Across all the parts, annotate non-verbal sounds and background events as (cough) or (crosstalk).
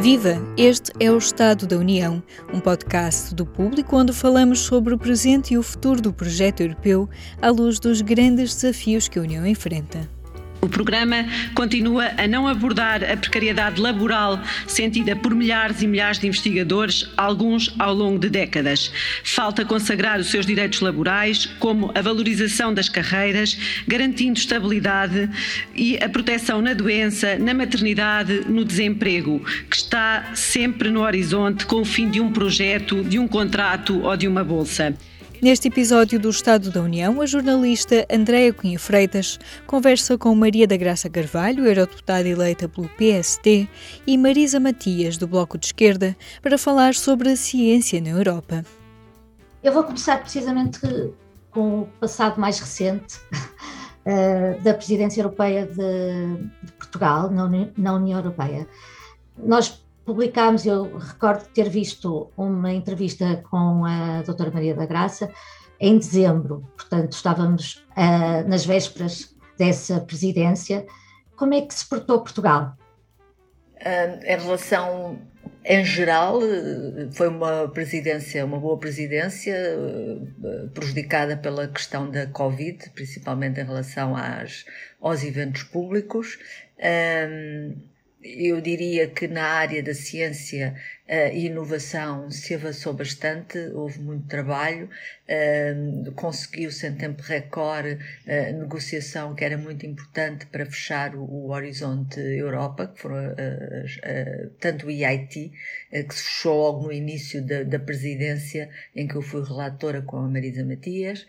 Viva! Este é o Estado da União, um podcast do público onde falamos sobre o presente e o futuro do projeto europeu à luz dos grandes desafios que a União enfrenta. O programa continua a não abordar a precariedade laboral sentida por milhares e milhares de investigadores, alguns ao longo de décadas. Falta consagrar os seus direitos laborais, como a valorização das carreiras, garantindo estabilidade e a proteção na doença, na maternidade, no desemprego, que está sempre no horizonte com o fim de um projeto, de um contrato ou de uma bolsa. Neste episódio do Estado da União, a jornalista Andréa Cunha Freitas conversa com Maria da Graça Carvalho, eurodeputada eleita pelo PST, e Marisa Matias, do Bloco de Esquerda, para falar sobre a ciência na Europa. Eu vou começar precisamente com o passado mais recente (laughs) eh, da presidência europeia de, Portugal na União Europeia. Nós publicámos, eu recordo ter visto uma entrevista com a doutora Maria da Graça em dezembro, portanto estávamos uh, nas vésperas dessa presidência. Como é que se portou Portugal? Uh, em relação, em geral, foi uma presidência, uma boa presidência, uh, prejudicada pela questão da Covid, principalmente em relação às, aos eventos públicos. Eu diria que na área da ciência e inovação se avançou bastante, houve muito trabalho, conseguiu-se em tempo recorde a negociação que era muito importante para fechar o, Horizonte Europa, que foram tanto o EIT, que se fechou logo no início da, da, presidência, em que eu fui relatora com a Marisa Matias,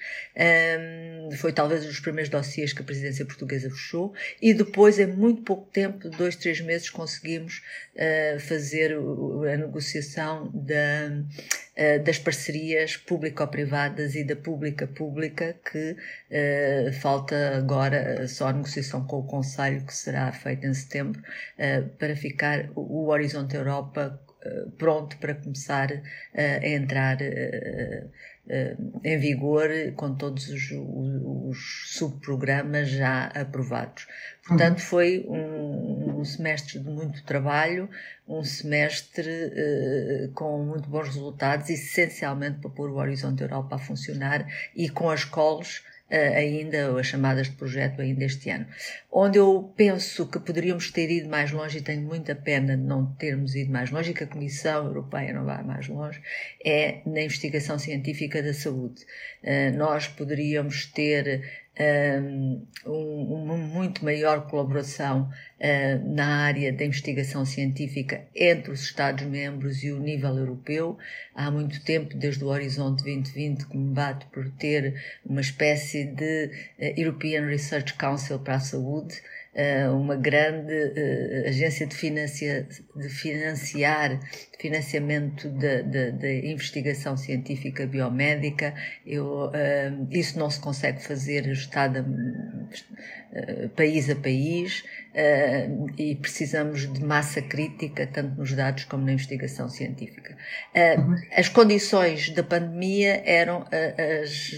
foi talvez um dos primeiros dossiês que a presidência portuguesa fechou, e depois, em muito pouco tempo, dois, três meses, conseguimos uh, fazer a negociação da, uh, das parcerias público-privadas e da pública-pública, que uh, falta agora só a negociação com o Conselho, que será feita em setembro, para ficar o, o Horizonte Europa pronto para começar a entrar em vigor com todos os, os subprogramas já aprovados. Portanto, foi um, um, semestre de muito trabalho, um semestre uh, com muito bons resultados, essencialmente para pôr o Horizonte Europa a funcionar e com as uh, ainda, as chamadas de projeto ainda este ano. Onde eu penso que poderíamos ter ido mais longe e tenho muita pena de não termos ido mais longe e que a Comissão Europeia não vai mais longe, é na investigação científica da saúde. Uh, nós poderíamos ter um, uma muito maior colaboração uh, na área da investigação científica entre os Estados-membros e o nível europeu. Há muito tempo, desde o Horizonte 2020, que me bato por ter uma espécie de uh, European Research Council para a saúde, uma grande agência de, financia, de financiar financiamento da investigação científica biomédica. Eu, uh, isso não se consegue fazer ajustada uh, país a país uh, e precisamos de massa crítica, tanto nos dados como na investigação científica. Uhum. As condições da pandemia eram as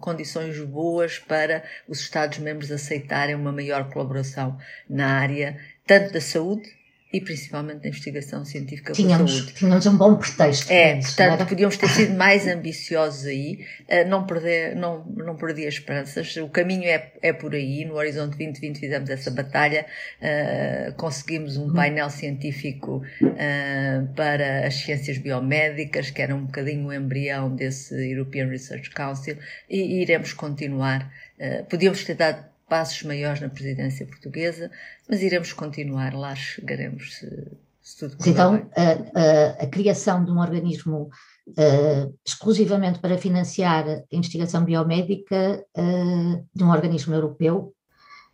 condições boas para os Estados-membros aceitarem uma maior colaboração na área tanto da saúde e principalmente na investigação científica tínhamos, saúde. Tínhamos um bom pretexto. É, portanto, podíamos ter sido (laughs) mais ambiciosos aí, eh, não perder, não, não perdi as esperanças, o caminho é, é por aí, no Horizonte 2020 fizemos essa batalha, uh, conseguimos um uhum. painel científico uh, para as ciências biomédicas, que era um bocadinho o embrião desse European Research Council, e, e iremos continuar. Uh, podíamos ter dado passos maiores na presidência portuguesa, mas iremos continuar, lá chegaremos se, se tudo correr Então, a, a, a, criação de um organismo uh, exclusivamente para financiar a investigação biomédica uh, de um organismo europeu.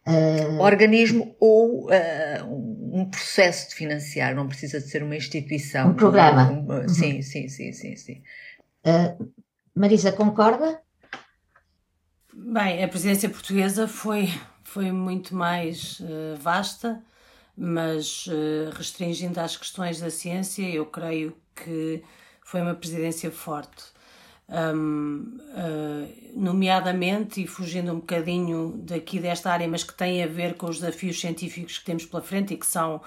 Uh, organismo ou um processo de financiar, não precisa de ser uma instituição. Um programa. Um, um, sim, uhum. sim, sim, sim, sim. Marisa, concorda? Bem, a presidência portuguesa foi, foi muito mais uh, vasta, mas uh, restringindo às questões da ciência, eu creio que foi uma presidência forte. Um, uh, nomeadamente, e fugindo um bocadinho daqui desta área, mas que tem a ver com os desafios científicos que temos pela frente e que são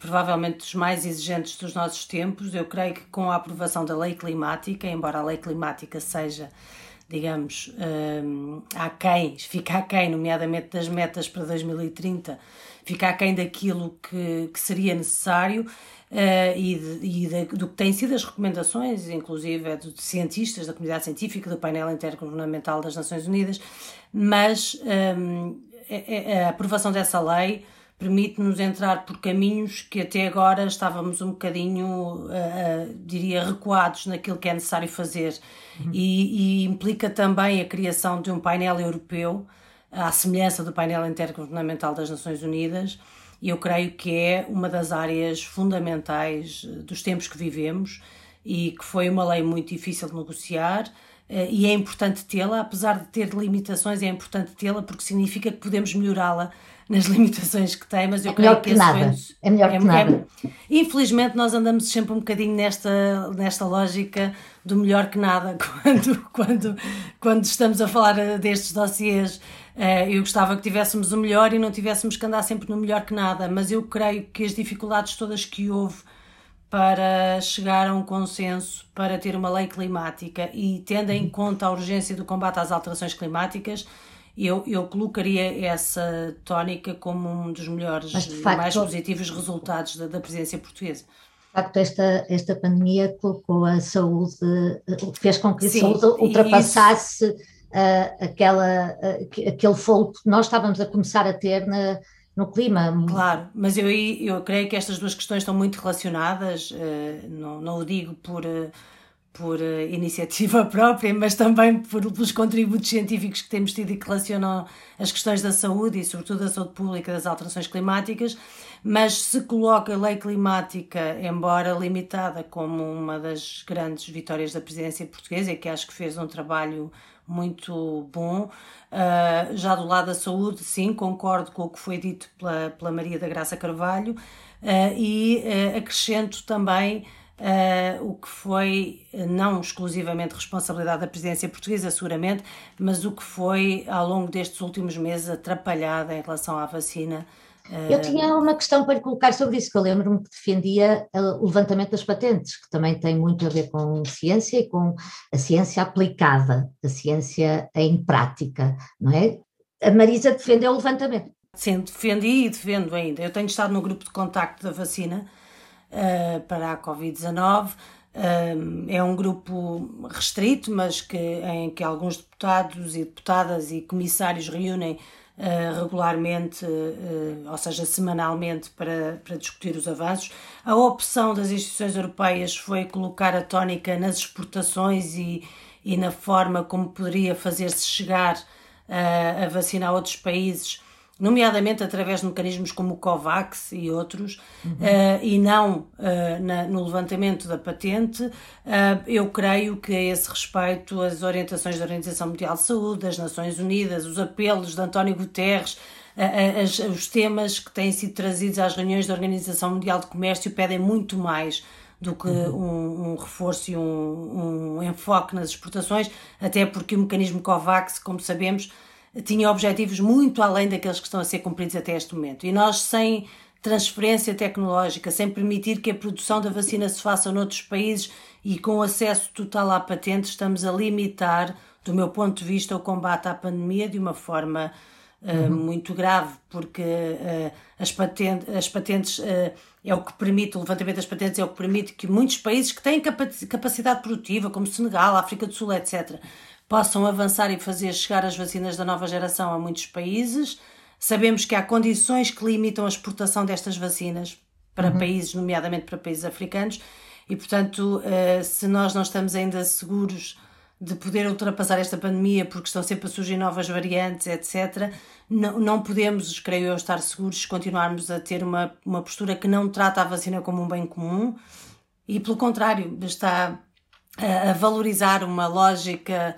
provavelmente dos mais exigentes dos nossos tempos. Eu creio que com a aprovação da lei climática, embora a lei climática seja, digamos, um, aquém, fica aquém, nomeadamente das metas para 2030, fica aquém daquilo que, que seria necessário. Uh, e, de, e de, do que têm sido as recomendações, inclusive de cientistas, da comunidade científica, do painel intergovernamental das Nações Unidas, mas um, a, a aprovação dessa lei permite-nos entrar por caminhos que até agora estávamos um bocadinho, uh, uh, diria, recuados naquilo que é necessário fazer. Uhum. E, e, implica também a criação de um painel europeu, à semelhança do painel intergovernamental das Nações Unidas, e eu creio que é uma das áreas fundamentais eh, dos tempos que vivemos e que foi uma lei muito difícil de negociar. Uh, e é importante tê-la, apesar de ter limitações, é importante tê-la porque significa que podemos melhorá-la nas (laughs) limitações que tem, mas eu é creio que, que nada. é melhor é, que nada. É, infelizmente nós andamos sempre um bocadinho nesta, nesta lógica do melhor que nada (laughs) quando, quando, quando estamos a falar destes dossiês. Uh, eu gostava que tivéssemos o melhor e não tivéssemos que andar sempre no melhor que nada, mas eu creio que as dificuldades todas que houve para chegar a um consenso para ter uma lei climática e tendo em conta a urgência do combate às alterações climáticas, eu, eu colocaria essa tónica como um dos melhores e mais positivos resultados da, da presidência portuguesa. De facto, esta, esta pandemia colocou a saúde, fez com que a Sim, saúde ultrapassasse uh, aquela, uh, aquele fogo que nós estávamos a começar a ter na, no clima. Claro, mas eu, eu creio que estas duas questões estão muito relacionadas, uh, não, não o digo por por uh, iniciativa (laughs) própria, mas também por, pelos contributos científicos que temos tido e que relacionam as questões da saúde e, sobretudo, da saúde pública das alterações climáticas. Mas se coloca a lei climática, embora limitada, como uma das grandes vitórias da presidência portuguesa, que acho que fez um trabalho muito bom. Uh, já do lado da saúde, sim, concordo com o que foi dito pela, pela Maria da Graça Carvalho uh, e uh, acrescento também uh, o que foi eh, não exclusivamente responsabilidade da presidência portuguesa, seguramente, mas o que foi ao longo destes últimos meses atrapalhada em relação à vacina. Eu tinha uma questão para lhe colocar sobre isso, que eu lembro-me que defendia o levantamento das patentes, que também tem muito a ver com ciência e com a ciência aplicada, a ciência em prática, não é? A Marisa defendeu o levantamento. Sim, defendi e defendo ainda. Eu tenho estado no grupo de contacto da vacina uh, para a Covid-19. Uh, é um grupo restrito, mas que, em que alguns deputados e deputadas e comissários reúnem uh, regularmente, ou seja, semanalmente, para, para discutir os avanços. A opção das instituições europeias foi colocar a tónica nas exportações e, e na forma como poderia fazer-se chegar a vacina a outros países nomeadamente através de mecanismos como o COVAX e outros, uhum. uh, e não uh, na, no levantamento da patente, uh, eu creio que a esse respeito as orientações da Organização Mundial de Saúde, das Nações Unidas, os apelos de António Guterres, as, os temas que têm sido trazidos às reuniões da Organização Mundial de Comércio pedem muito mais do que uhum. um, um, reforço e um, um enfoque nas exportações, até porque o mecanismo COVAX, como sabemos, tinha objetivos muito além daqueles que estão a ser cumpridos até este momento. E nós, sem transferência tecnológica, sem permitir que a produção da vacina se faça noutros países e com acesso total à patente, estamos a limitar, do meu ponto de vista, o combate à pandemia de uma forma uh, uhum. muito grave, porque uh, as, patente, as patentes uh, é o que permite, o levantamento das patentes é o que permite que muitos países que têm capacidade produtiva, como Senegal, África do Sul, etc., possam avançar e fazer chegar as vacinas da nova geração a muitos países. Sabemos que há condições que limitam a exportação destas vacinas para uhum. países, nomeadamente para países africanos, e portanto, eh, se nós não estamos ainda seguros de poder ultrapassar esta pandemia, porque estão sempre a surgir novas variantes, etc., não, não podemos, creio eu, estar seguros se continuarmos a ter uma, uma postura que não trata a vacina como um bem comum e, pelo contrário, está a, a valorizar uma lógica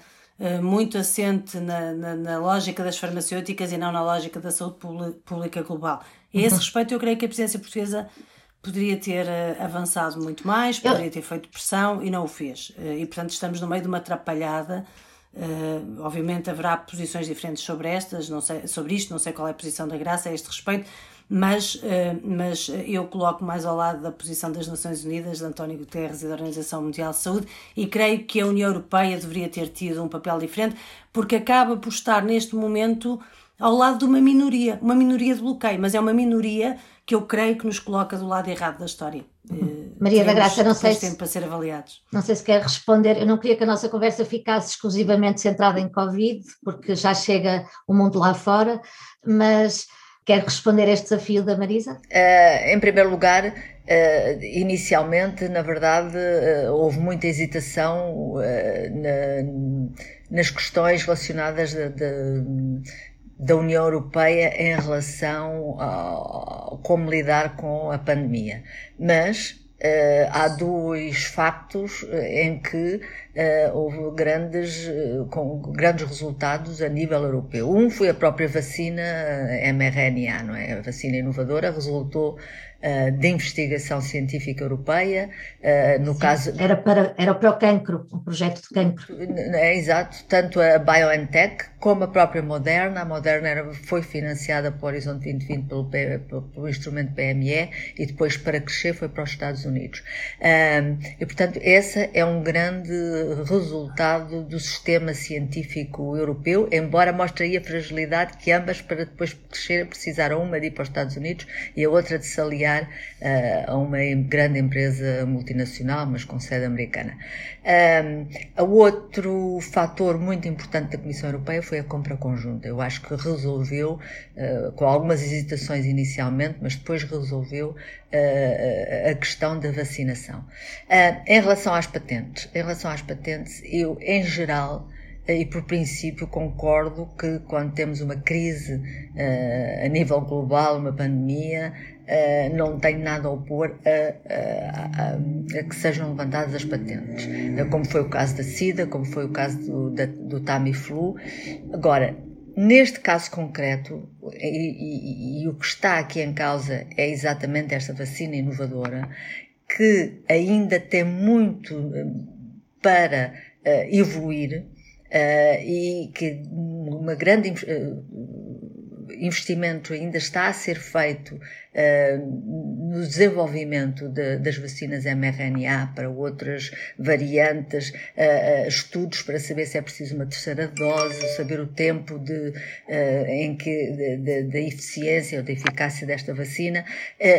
muito assente na, na, na, lógica das farmacêuticas e não na lógica da saúde pública global. A esse uhum. respeito, eu creio que a presidência portuguesa poderia ter uh, avançado muito mais, poderia ter feito pressão e não o fez. Uh, e, portanto, estamos no meio de uma atrapalhada. Uh, obviamente haverá posições diferentes sobre estas, não sei, sobre isto, não sei qual é a posição da Graça a este respeito, mas, eh, mas eu coloco mais ao lado da posição das Nações Unidas, de António Guterres e da Organização Mundial de Saúde, e creio que a União Europeia deveria ter tido um papel diferente, porque acaba por estar neste momento ao lado de uma minoria, uma minoria de bloqueio, mas é uma minoria que eu creio que nos coloca do lado errado da história. Uhum. Maria da Graça, não sei se, para ser avaliados. Não sei se quer responder. Eu não queria que a nossa conversa ficasse exclusivamente centrada em Covid, porque já chega o mundo lá fora, mas quer responder a este desafio da Marisa? Uh, em primeiro lugar, Uh, inicialmente, na verdade, uh, houve muita hesitação uh, na, nas questões relacionadas de, de, da União Europeia em relação a como lidar com a pandemia. Mas Uh, há dois factos em que uh, houve grandes, uh, com grandes resultados a nível europeu. Um foi a própria vacina mRNA, não é? A vacina inovadora resultou de investigação científica europeia, no Sim, caso... Era para, era para o cancro, um projeto de cancro. É, exato, tanto a BioNTech como a própria Moderna, a Moderna era, foi financiada pelo Horizonte 2020 pelo, pelo, pelo instrumento PME e depois para crescer foi para os Estados Unidos. Um, e portanto, esse é um grande resultado do sistema científico europeu, embora mostre aí a fragilidade que ambas para depois crescer precisaram uma de ir para os Estados Unidos e a outra de se aliar uh, a uma grande empresa multinacional, mas com sede americana. Um, outro fator muito importante da Comissão Europeia foi a compra conjunta. Eu acho que resolveu, uh, com algumas hesitações inicialmente, mas depois resolveu uh, a questão da vacinação. em relação às patentes, em relação às patentes, eu, em geral, e por princípio concordo que quando temos uma crise uh, a nível global, uma pandemia, uh, não tenho nada a opor a, a, a, a, que sejam levantadas as patentes, uh, como foi o caso da SIDA, como foi o caso do, da, do Tamiflu. Agora, neste caso concreto, e, e, e o que está aqui em causa é exatamente esta vacina inovadora, que ainda tem muito para evoluir, uh, e que uma grande uh, investimento ainda está a ser feito uh, no desenvolvimento de, das vacinas mRNA para outras variantes, uh, estudos para saber se é preciso uma terceira dose, saber o tempo de, em que da eficiência ou da eficácia desta vacina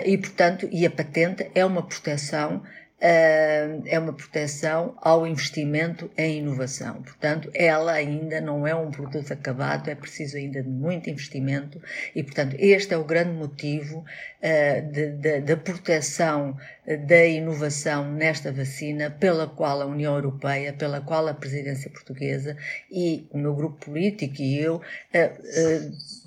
e, portanto, e a patente é uma proteção é uma proteção ao investimento em inovação. Portanto, ela ainda não é um produto acabado, é preciso ainda de muito investimento e, portanto, este é o grande motivo uh, da proteção da inovação nesta vacina, pela qual a União Europeia, pela qual a presidência portuguesa e o meu grupo político e eu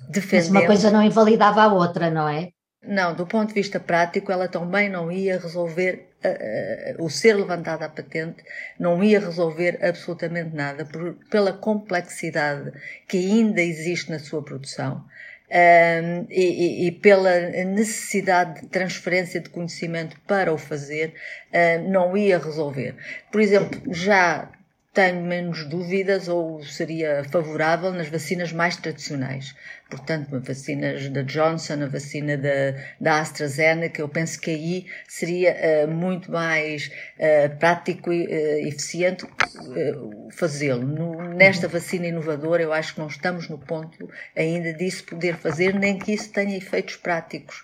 defendemos. Mas uma coisa não invalidava a outra, não é? Não, do ponto de vista prático, ela também não ia resolver uh, o ser levantada a patente não ia resolver absolutamente nada por, pela complexidade que ainda existe na sua produção. Um, e, e, pela necessidade de transferência de conhecimento para o fazer, uh, não ia resolver. Por exemplo, já tenho menos dúvidas ou seria favorável nas vacinas mais tradicionais portanto, vacinas da Johnson, a vacina da, da AstraZeneca, eu penso que aí seria uh, muito mais uh, prático e uh, eficiente fazê-lo. Nesta vacina inovadora, eu acho que não estamos no ponto ainda disso poder fazer, nem que isso tenha efeitos práticos.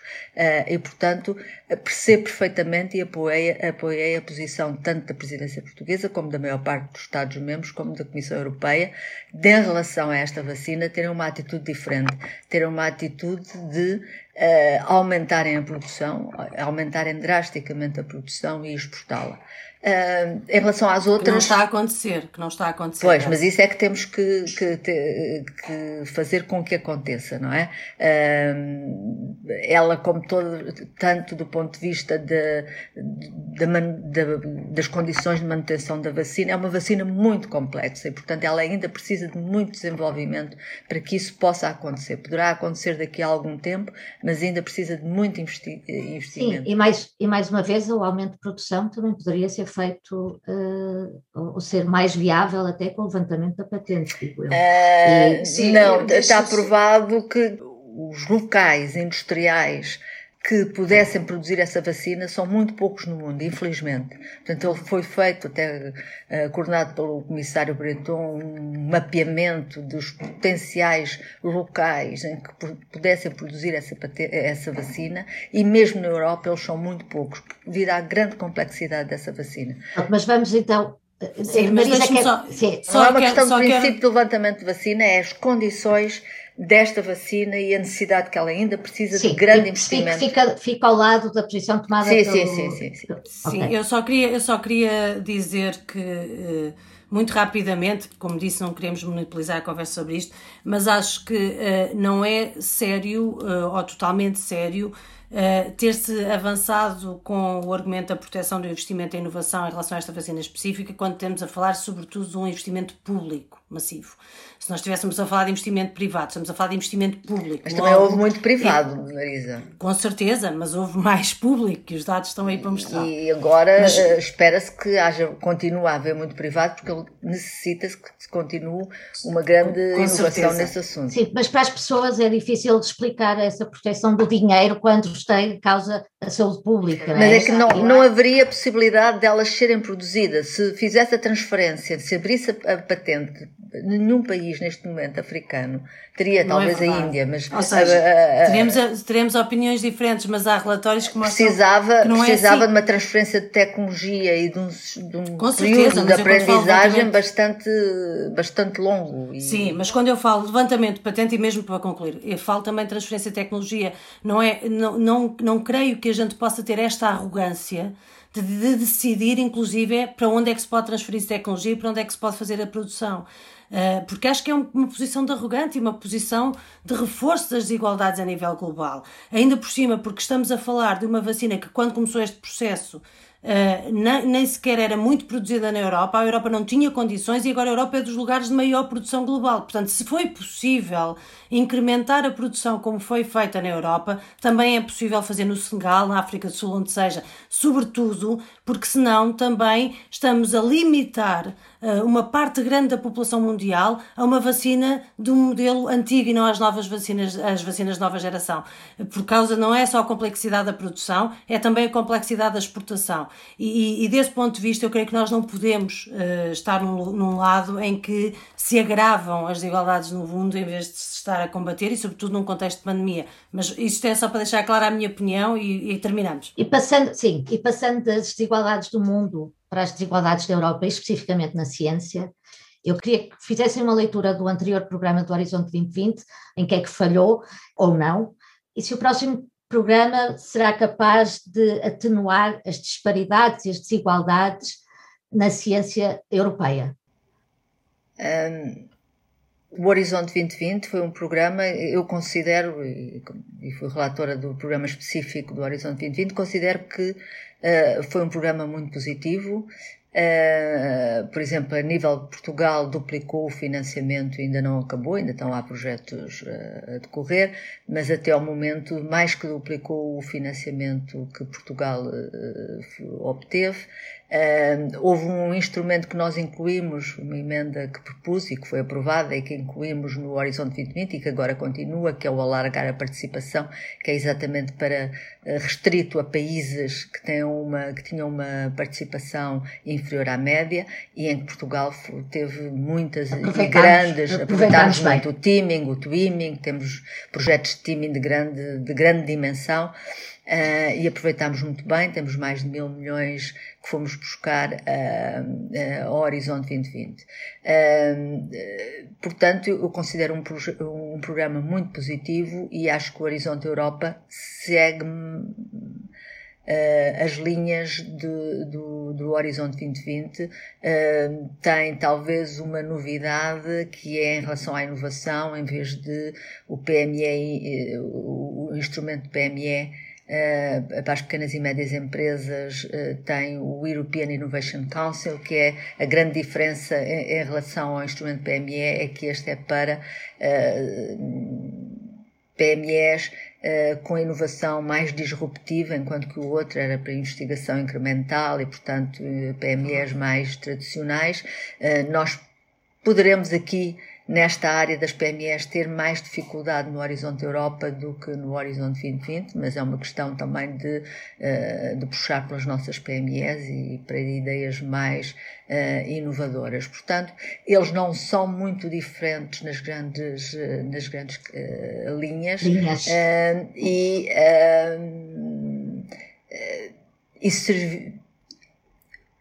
e, portanto, percebo perfeitamente e apoiei, apoiei a posição tanto da presidência portuguesa, como da maior parte dos Estados-membros, como da Comissão Europeia, de, em relação a esta vacina, terem uma atitude diferente ter uma atitude de uh, aumentarem a produção, aumentarem drasticamente a produção e exportá-la. Uh, em relação às outras. Que não está a acontecer, que não está a acontecer. Pois, mas isso é que temos que, que, que fazer com que aconteça, não é? Uh, ela, como todo, tanto do ponto de vista de, de, de, das condições de manutenção da vacina, é uma vacina muito complexa e, portanto, ela ainda precisa de muito desenvolvimento para que isso possa acontecer. Poderá acontecer daqui a algum tempo, mas ainda precisa de muito investi investimento. Sim, e mais, e mais uma vez, o aumento de produção também poderia ser feito uh, ou ser mais viável até com o levantamento da patente, digo eu. Uh, e, sim, não, está provado que os locais industriais que pudessem produzir essa vacina são muito poucos no mundo, infelizmente. Portanto, ele foi feito, até uh, coordenado pelo comissário Breton, um mapeamento dos potenciais locais em que pudessem produzir essa, essa vacina e mesmo na Europa eles são muito poucos, devido à grande complexidade dessa vacina. Mas vamos então Sim, mas Marisa quer... só, sim. Não é uma questão de princípio quero... de levantamento de vacina, é as condições desta vacina e a necessidade que ela ainda precisa sim, de grande investimento. Fica, fica ao lado da posição tomada sim, pelo... Sim, sim, sim. Sim, sim okay. eu, só queria, eu só queria dizer que, eh, muito rapidamente, como disse, não queremos monopolizar a conversa sobre isto, mas acho que uh, não é sério, uh, ou totalmente sério, Uh, ter-se avançado com o argumento da proteção do investimento em inovação em relação a esta vacina específica, quando temos a falar sobretudo de um investimento público massivo. Se nós estivéssemos a falar de investimento privado, estamos a falar de investimento público. Mas também houve muito privado, Marisa. Com certeza, mas houve mais público, que os dados estão aí para mostrar. E agora mas... uh, espera-se que haja, continue a haver muito privado, porque necessita-se que continue uma grande com, inovação certeza. nesse assunto. Sim, mas para as pessoas é difícil de explicar essa proteção do dinheiro quando está em causa a saúde pública. Mas é, é que não, não haveria possibilidade delas serem produzidas. Se fizesse a transferência, se abrisse a patente nenhum país neste momento africano teria, não é talvez é a Índia, mas. Ou seja, a, a, teremos, teremos opiniões diferentes, mas há relatórios que mostram. Precisava, que não precisava é assim. de uma transferência de tecnologia e de um, de um Com período certeza, de aprendizagem bastante, bastante longo. E... Sim, mas quando eu falo levantamento de patente, e mesmo para concluir, eu falo também de transferência de tecnologia, não, é, não, não, não creio que a gente possa ter esta arrogância de, de decidir, inclusive, para onde é que se pode transferir tecnologia e para onde é que se pode fazer a produção. Uh, porque acho que é uma posição de arrogante e uma posição de reforço das desigualdades a nível global. Ainda por cima, porque estamos a falar de uma vacina que, quando começou este processo, Uh, nem, nem, sequer era muito produzida na Europa, a Europa não tinha condições e agora a Europa é dos lugares de maior produção global. Portanto, se foi possível incrementar a produção como foi feita na Europa, também é possível fazer no Senegal, na África do Sul, onde seja. Sobretudo porque senão também estamos a limitar uma parte grande da população mundial a uma vacina um modelo antigo e não às novas vacinas, as vacinas de nova geração. Por causa, não é só a complexidade da produção, é também a complexidade da exportação. E, e desse ponto de vista, eu creio que nós não podemos uh, estar num, num lado em que se agravam as desigualdades no mundo em vez de se estar a combater e, sobretudo, num contexto de pandemia. Mas isto é só para deixar clara a minha opinião e, e terminamos. E passando, sim, e passando das desigualdades do mundo para as desigualdades da Europa, especificamente na ciência, eu queria que fizessem uma leitura do anterior programa do Horizonte 2020, em que é que falhou ou não, e se o próximo programa será capaz de atenuar as disparidades e as desigualdades na ciência europeia. Um, o Horizonte 2020 foi um programa, eu considero, e fui relatora do programa específico do Horizonte 2020, considero que uh, foi um programa muito positivo. Uh, por exemplo, a nível de Portugal duplicou o financiamento, ainda não acabou, ainda estão lá projetos uh, a decorrer, mas até ao momento mais que duplicou o financiamento que Portugal obteve. Uh, houve um instrumento que nós incluímos, uma emenda que propus e que foi aprovada e que incluímos no Horizonte 2020 e que agora continua, que é o alargar a participação, que é exatamente para uh, restrito a países que, têm uma, que tinham uma participação inferior à média e em que Portugal teve muitas e grandes, aproveitámos muito o teaming, o twimming, temos projetos de teaming de grande, de grande dimensão Uh, e aproveitámos muito bem, temos mais de mil milhões que fomos buscar uh, uh, ao Horizonte 2020. portanto, eu considero um, um, programa muito positivo e acho que o Horizonte Europa segue as linhas de, do, do Horizonte 2020. tem talvez uma novidade que é em relação à inovação, em vez de o PME, o, o instrumento PME uh, para as pequenas e médias empresas uh, tem o European Innovation Council, que é a grande diferença em, relação ao instrumento PME, é que este é para uh, PMEs com inovação mais disruptiva, enquanto que o outro era para investigação incremental e, portanto, PMEs mais tradicionais. Nós poderemos aqui nesta área das PMEs ter mais dificuldade no Horizonte Europa do que no Horizonte 2020, mas é uma questão também de, uh, de puxar pelas nossas PMEs e para ideias mais uh, inovadoras. Portanto, eles não são muito diferentes nas grandes, nas grandes linhas, linhas. e, e servi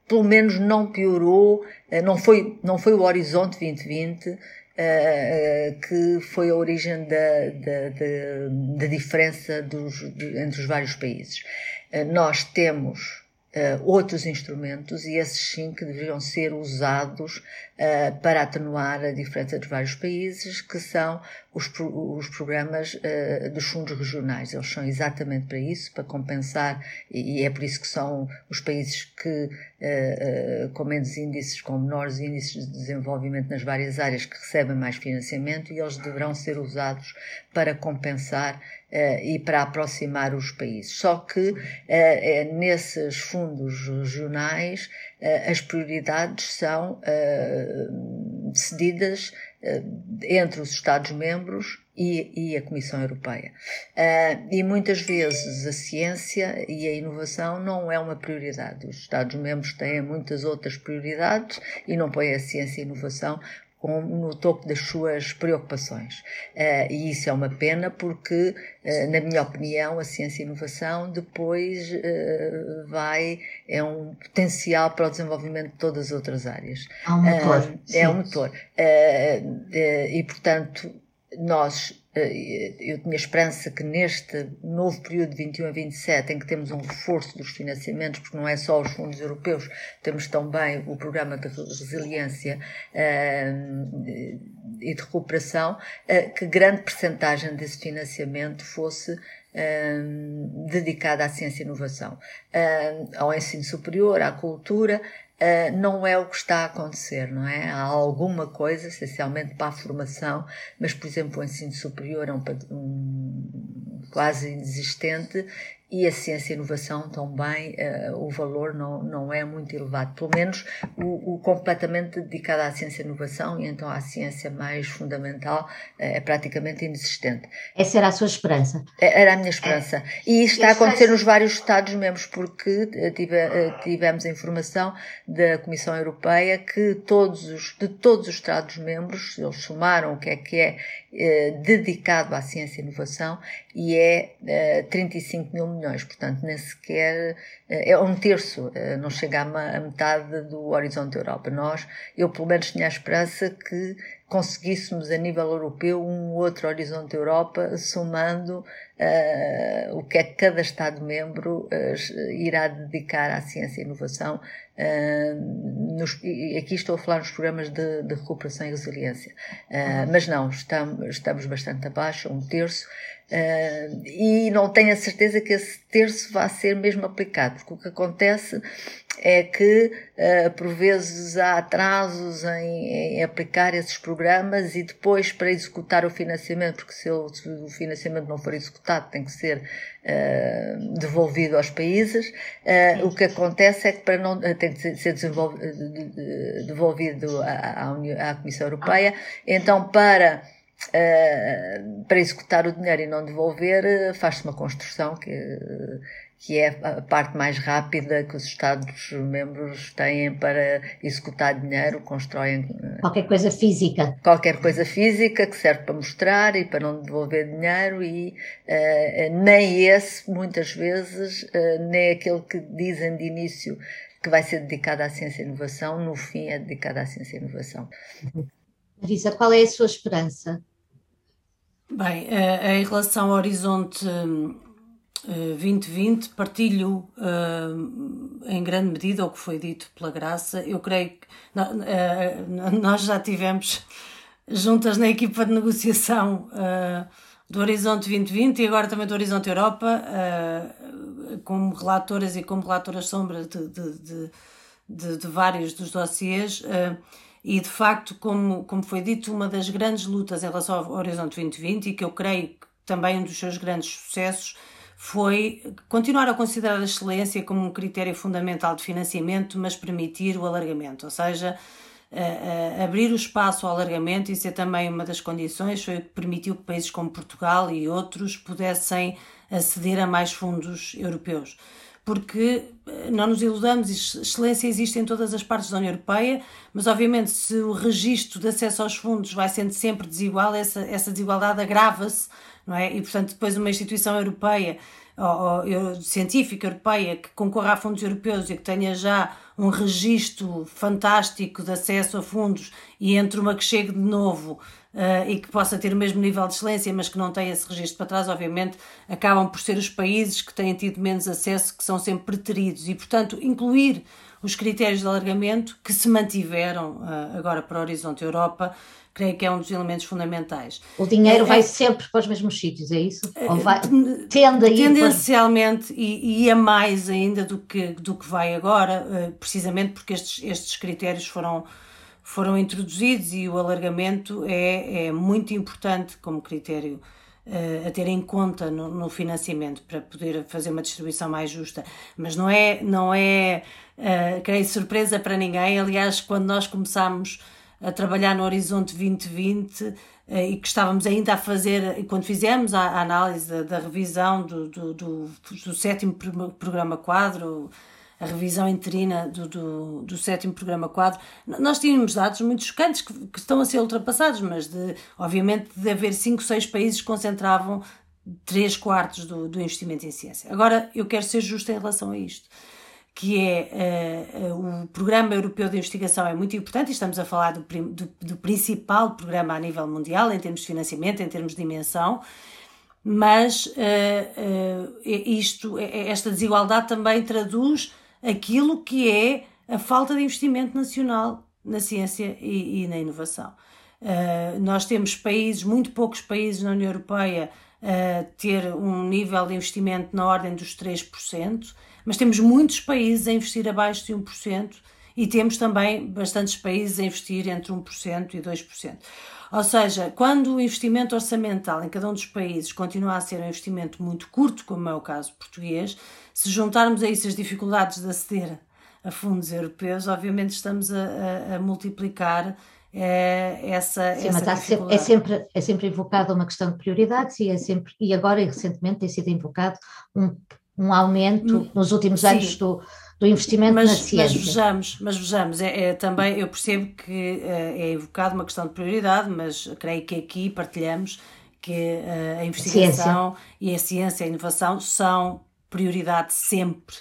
pelo menos não piorou, não foi, não foi o Horizonte 2020 uh, que foi a origem da, da, da, da diferença dos, de, entre os vários países. Uh, nós temos uh, outros instrumentos e esses sim que deveriam ser usados uh, para atenuar a diferença dos vários países, que são os, os programas uh, dos fundos regionais. Eles são exatamente para isso, para compensar, e, e é por isso que são os países que, com menos índices, com menores índices de desenvolvimento nas várias áreas, que recebem mais financiamento e eles deverão ser usados para compensar Uh, e para aproximar os países. Só que nesses fundos regionais as prioridades são decididas entre os Estados-membros e, e, a Comissão Europeia. e muitas vezes a ciência e a inovação não é uma prioridade. Os Estados-membros têm muitas outras prioridades e não põem a ciência e a inovação no topo das suas preocupações. Uh, e isso é uma pena porque, uh, na minha opinião, a ciência e a inovação depois uh, vai, é um potencial para o desenvolvimento de todas as outras áreas. É um motor. é um motor. e, portanto, nós eh, eu tinha esperança que neste novo período de 21 a 27, em que temos um reforço dos financiamentos, porque não é só os fundos europeus, temos também o programa de resiliência uh, e de recuperação, uh, que grande percentagem desse financiamento fosse dedicada à ciência e inovação, ao ensino superior, à cultura, Uh, não é o que está a acontecer, não é? Há alguma coisa, essencialmente para a formação, mas, por exemplo, o ensino superior é um, um quase inexistente e a ciência e inovação também, uh, o valor não, não é muito elevado, pelo menos o, o, completamente dedicado à ciência e inovação e então à ciência mais fundamental uh, é praticamente inexistente. Essa era a sua esperança? É, era a minha esperança. É. E isto está a acontecer nos vários Estados-membros, porque tive, tivemos a informação da Comissão Europeia que todos os, de todos os Estados-membros, eles somaram o que é que é eh, dedicado à ciência e inovação e é eh, 35 mil milhões, portanto nem sequer eh, é um terço, eh, não chega a, metade do horizonte Europa. Nós, eu pelo menos tinha a esperança que conseguíssemos a nível europeu um outro horizonte Europa, somando uh, o que é que cada Estado-membro uh, irá dedicar à ciência e inovação. Uh, nos, e aqui estou a falar nos programas de, de recuperação e resiliência. mas não, estamos, estamos bastante abaixo, um terço. Uh, e não tenho a certeza que esse terço vá ser mesmo aplicado, porque o que acontece é que uh, por vezes há atrasos em, em, aplicar esses programas e depois para executar o financiamento, porque se, ele, se o financiamento não for executado tem que ser uh, devolvido aos países, o que acontece é que para não, tem que ser devolvido à, à, à Comissão Europeia, então para Uh, para executar o dinheiro e não devolver, uh, faz-se uma construção que, que é a parte mais rápida que os Estados-membros têm para executar dinheiro, constroem. Uh, qualquer coisa física. Qualquer coisa física que serve para mostrar e para não devolver dinheiro, e nem esse, muitas vezes, nem aquele que dizem de início que vai ser dedicado à ciência e inovação, no fim é dedicado à ciência e inovação. Marisa, qual é a sua esperança? Bem, em relação ao horizonte 2020, partilho em grande medida o que foi dito pela Graça. Eu creio que (laughs) nós já tivemos juntas na equipa de negociação do Horizonte 2020 e agora também do Horizonte Europa, como relatoras e como relatoras sombras de, de, de, de, vários dos dossiês. E, de facto, como, como foi dito, uma das grandes lutas em relação ao Horizonte 2020 e que eu creio que também um dos seus grandes sucessos foi continuar a considerar a excelência como um critério fundamental de financiamento, mas permitir o alargamento, ou seja, uh, abrir o espaço ao alargamento, isso é também uma das condições, foi o que permitiu que países como Portugal e outros pudessem aceder a mais fundos europeus. Porque não nos iludamos, excelência existe em todas as partes da União Europeia, mas obviamente se o registro de acesso aos fundos vai sendo sempre desigual, essa, essa desigualdade agrava-se, não é? E portanto depois uma instituição europeia ou, ou, científica europeia que concorra a fundos europeus e que tenha já um registro fantástico de acesso a fundos e entre uma que chegue de novo uh, e que possa ter o mesmo nível de excelência, mas que não tenha esse registro para trás, obviamente acabam por ser os países que têm tido menos acesso que são sempre preteridos e, portanto, incluir os critérios de alargamento que se mantiveram uh, agora para o Horizonte Europa creio que é um dos elementos fundamentais. O dinheiro é, vai é, sempre para os mesmos sítios, é isso? Ou vai, tende a ir Tendencialmente, para... e, e a mais ainda do que, do que vai agora, eh, precisamente porque estes, estes critérios foram, foram introduzidos e o alargamento é, é muito importante como critério uh, a ter em conta no, no, financiamento para poder fazer uma distribuição mais justa. Mas não é, não é uh, creio, surpresa para ninguém. Aliás, quando nós começámos a trabalhar no Horizonte 2020 eh, e que estávamos ainda a fazer, quando fizemos a, a análise da, da, revisão do, do, do, do, sétimo programa quadro, a revisão interina do, do, do, sétimo programa quadro, nós tínhamos dados muito chocantes que, que, estão a ser ultrapassados, mas de, obviamente de haver cinco, seis países que concentravam três quartos do, do investimento em ciência. Agora, eu quero ser justa em relação a isto que é uh, o Programa Europeu de Investigação é muito importante, estamos a falar do, do, do, principal programa a nível mundial, em termos de financiamento, em termos de dimensão, mas uh, isto, esta desigualdade também traduz aquilo que é a falta de investimento nacional na ciência e, e na inovação. nós temos países, muito poucos países na União Europeia, a ter um nível de investimento na ordem dos 3%, mas temos muitos países a investir abaixo de 1% e temos também bastantes países a investir entre 1% e 2%. Ou seja, quando o investimento orçamental em cada um dos países continua a ser um investimento muito curto, como é o caso português, se juntarmos a isso as dificuldades de aceder a fundos europeus, obviamente estamos a, a, a multiplicar é, essa, Sim, essa mas sempre, é, sempre, é sempre invocada uma questão de prioridades e, é sempre, e agora e recentemente tem sido invocado um um aumento hum, nos últimos Sim. anos do, do investimento mas, na ciência. Mas vejamos, mas vejamos é, é, também eu percebo que é, é evocado uma questão de prioridade, mas creio que aqui partilhamos que uh, a investigação ciência. e a ciência e a inovação são prioridade sempre.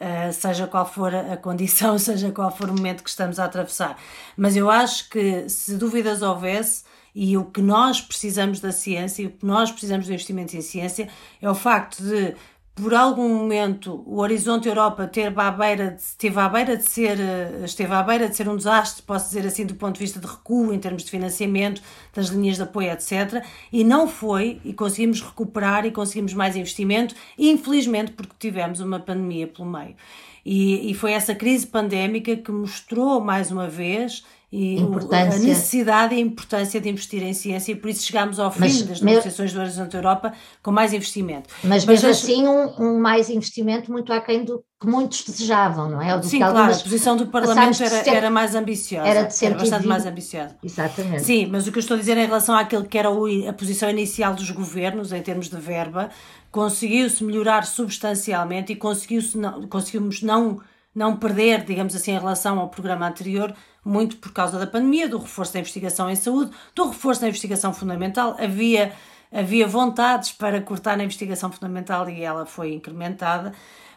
Uh, seja qual for a condição, (laughs) seja qual for o momento que estamos a atravessar. Mas eu acho que se dúvidas houvesse, e o que nós precisamos da ciência, e o que nós precisamos do investimento em ciência, é o facto de por algum momento o Horizonte Europa ter à beira de, esteve à beira de ser eh, esteve à beira de ser um desastre, posso dizer assim, do ponto de vista de recuo em termos de financiamento, das linhas de apoio, etc. E não foi, e conseguimos recuperar e conseguimos mais investimento, infelizmente porque tivemos uma pandemia pelo meio. E, e foi essa crise pandémica que mostrou mais uma vez e a necessidade e a importância de investir em ciência e por isso chegámos ao fim mas, das negociações do Horizonte Europa com mais investimento. Mas, mas mesmo assim um, um, mais investimento muito aquém do que muitos desejavam, não é? Sim, claro, a posição do Parlamento era, ser, era mais ambiciosa, era, de era bastante mais ambiciosa. Exatamente. Sim, mas o que eu estou a dizer em relação àquilo que era a posição inicial dos governos em termos de verba, conseguiu-se melhorar substancialmente e conseguiu-se não, conseguimos não não perder, digamos assim, em relação ao programa anterior, muito por causa da pandemia, do reforço da investigação em saúde, do reforço da investigação fundamental. Havia, havia vontades para cortar na investigação fundamental e ela foi incrementada,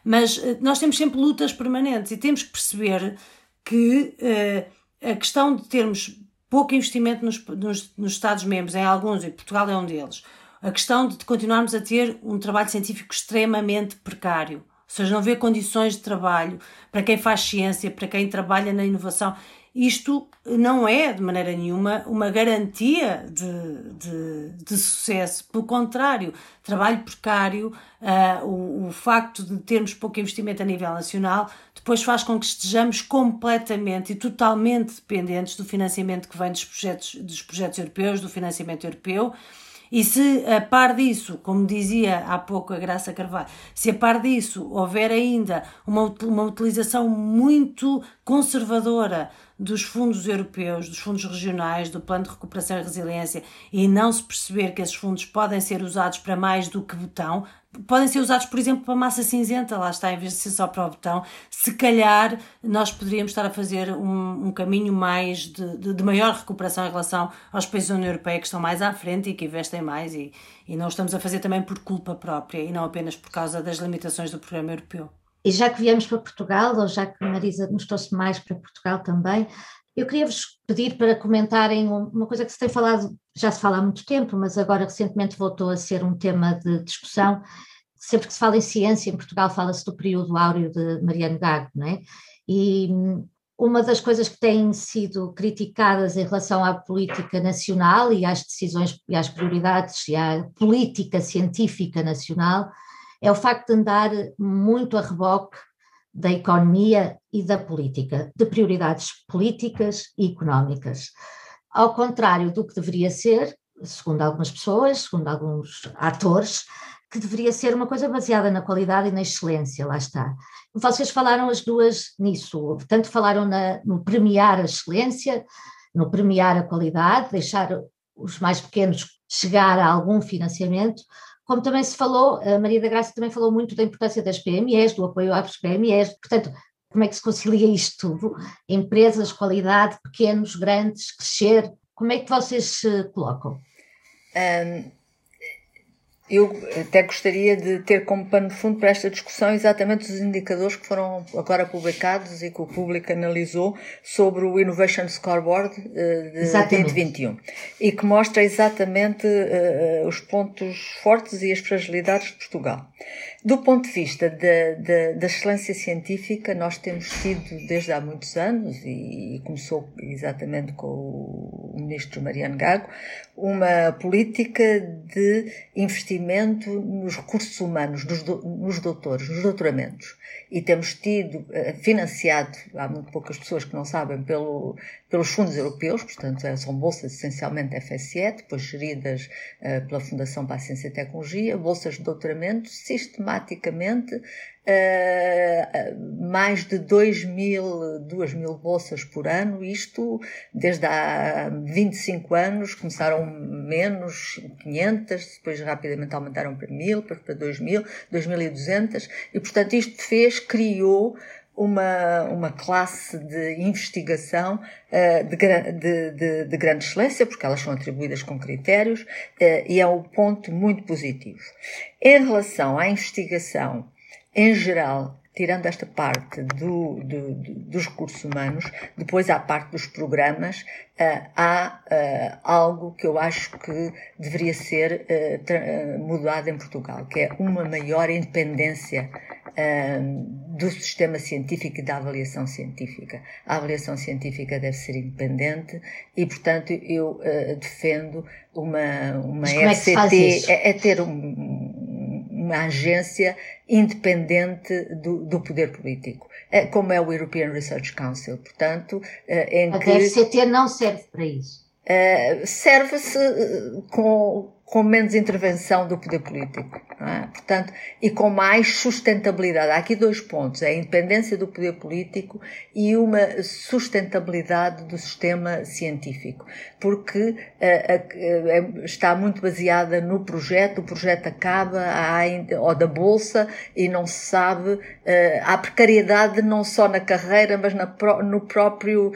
mas eh, nós temos sempre lutas permanentes e temos que perceber que uh, a questão de termos pouco investimento nos, nos, nos Estados-membros, em alguns, e Portugal é um deles, a questão de continuarmos a ter um trabalho científico extremamente precário, seja, não haver condições de trabalho para quem faz ciência, para quem trabalha na inovação, isto não é, de maneira nenhuma, uma garantia de, de, de sucesso. Pelo contrário, trabalho precário, uh, o, o, facto de termos pouco investimento a nível nacional, depois faz com que estejamos completamente e totalmente dependentes do financiamento que vem dos projetos, dos projetos europeus, do financiamento europeu. E se a par disso, como dizia há pouco a Graça Carvalho, se a par disso houver ainda uma, uma utilização muito conservadora dos fundos europeus, dos fundos regionais, do Plano de Recuperação e Resiliência e não se perceber que esses fundos podem ser usados para mais do que botão, podem ser usados, por exemplo, para massa cinzenta, lá está, em vez de ser só para o botão, se calhar nós poderíamos estar a fazer um, um caminho mais de, de, de, maior recuperação em relação aos países da União Europeia que estão mais à frente e que investem mais e, e não estamos a fazer também por culpa própria e não apenas por causa das limitações do programa europeu. E já que viemos para Portugal, ou já que Marisa nos trouxe mais para Portugal também, eu queria vos pedir para comentarem uma coisa que se tem falado, já se fala há muito tempo, mas agora recentemente voltou a ser um tema de discussão. Sempre que se fala em ciência em Portugal, fala-se do período áureo de Mariano Gago, não é? E uma das coisas que têm sido criticadas em relação à política nacional e às decisões e às prioridades e à política científica nacional é o facto de andar muito a reboque da economia e da política, de prioridades políticas e económicas. Ao contrário do que deveria ser, segundo algumas pessoas, segundo alguns atores, que deveria ser uma coisa baseada na qualidade e na excelência, lá está. Vocês falaram as duas nisso, tanto falaram na, no premiar a excelência, no premiar a qualidade, deixar os mais pequenos chegar a algum financiamento, como também se falou, a Maria da Graça também falou muito da importância das PMEs, do apoio às PMEs, portanto, como é que se concilia isto tudo? Empresas, qualidade, pequenos, grandes, crescer, como é que vocês se colocam? Um, eu até gostaria de ter como pano de fundo para esta discussão exatamente os indicadores que foram agora publicados e que o público analisou sobre o Innovation Scoreboard eh, de 2021 e que mostra exatamente uh, os pontos fortes e as fragilidades de Portugal. Do ponto de vista da, da, da, excelência científica, nós temos tido desde há muitos anos, e, começou exatamente com o, o ministro Mariano Gago, uma política de investimento nos recursos humanos, nos, do, nos doutores, nos doutoramentos e temos tido eh, financiado, há muito poucas pessoas que não sabem, pelo, pelos fundos europeus, portanto é, são bolsas essencialmente FSE, depois geridas uh, pela Fundação para a Ciência e Tecnologia, bolsas de doutoramento sistematicamente uh, mais de 2 mil, 2 mil bolsas por ano, isto desde há 25 anos, começaram menos, 500, depois rapidamente aumentaram para 1000, para 2000, 2200, e portanto isto fez, criou uma, uma classe de investigação uh, de, de, de, de, grande excelência, porque elas são atribuídas com critérios, uh, e é um ponto muito positivo. Em relação à investigação em geral, tirando esta parte do, do, do, dos recursos humanos, depois há a parte dos programas, uh, há uh, algo que eu acho que deveria ser uh, mudado em Portugal, que é uma maior independência do sistema científico e da avaliação científica. A avaliação científica deve ser independente e, portanto, eu defendo uma, uma FCT, é, é ter um, uma agência independente do, do poder político, é, como é o European Research Council, portanto, é, em a que... A DFCT não serve para isso. É, serve-se com com menos intervenção do poder político, é? portanto, e com mais sustentabilidade. Há aqui dois pontos: é a independência do poder político e uma sustentabilidade do sistema científico, porque uh, uh, está muito baseada no projeto, o projeto acaba, há, ou da bolsa, e não se sabe, uh, há precariedade não só na carreira, mas na, no próprio,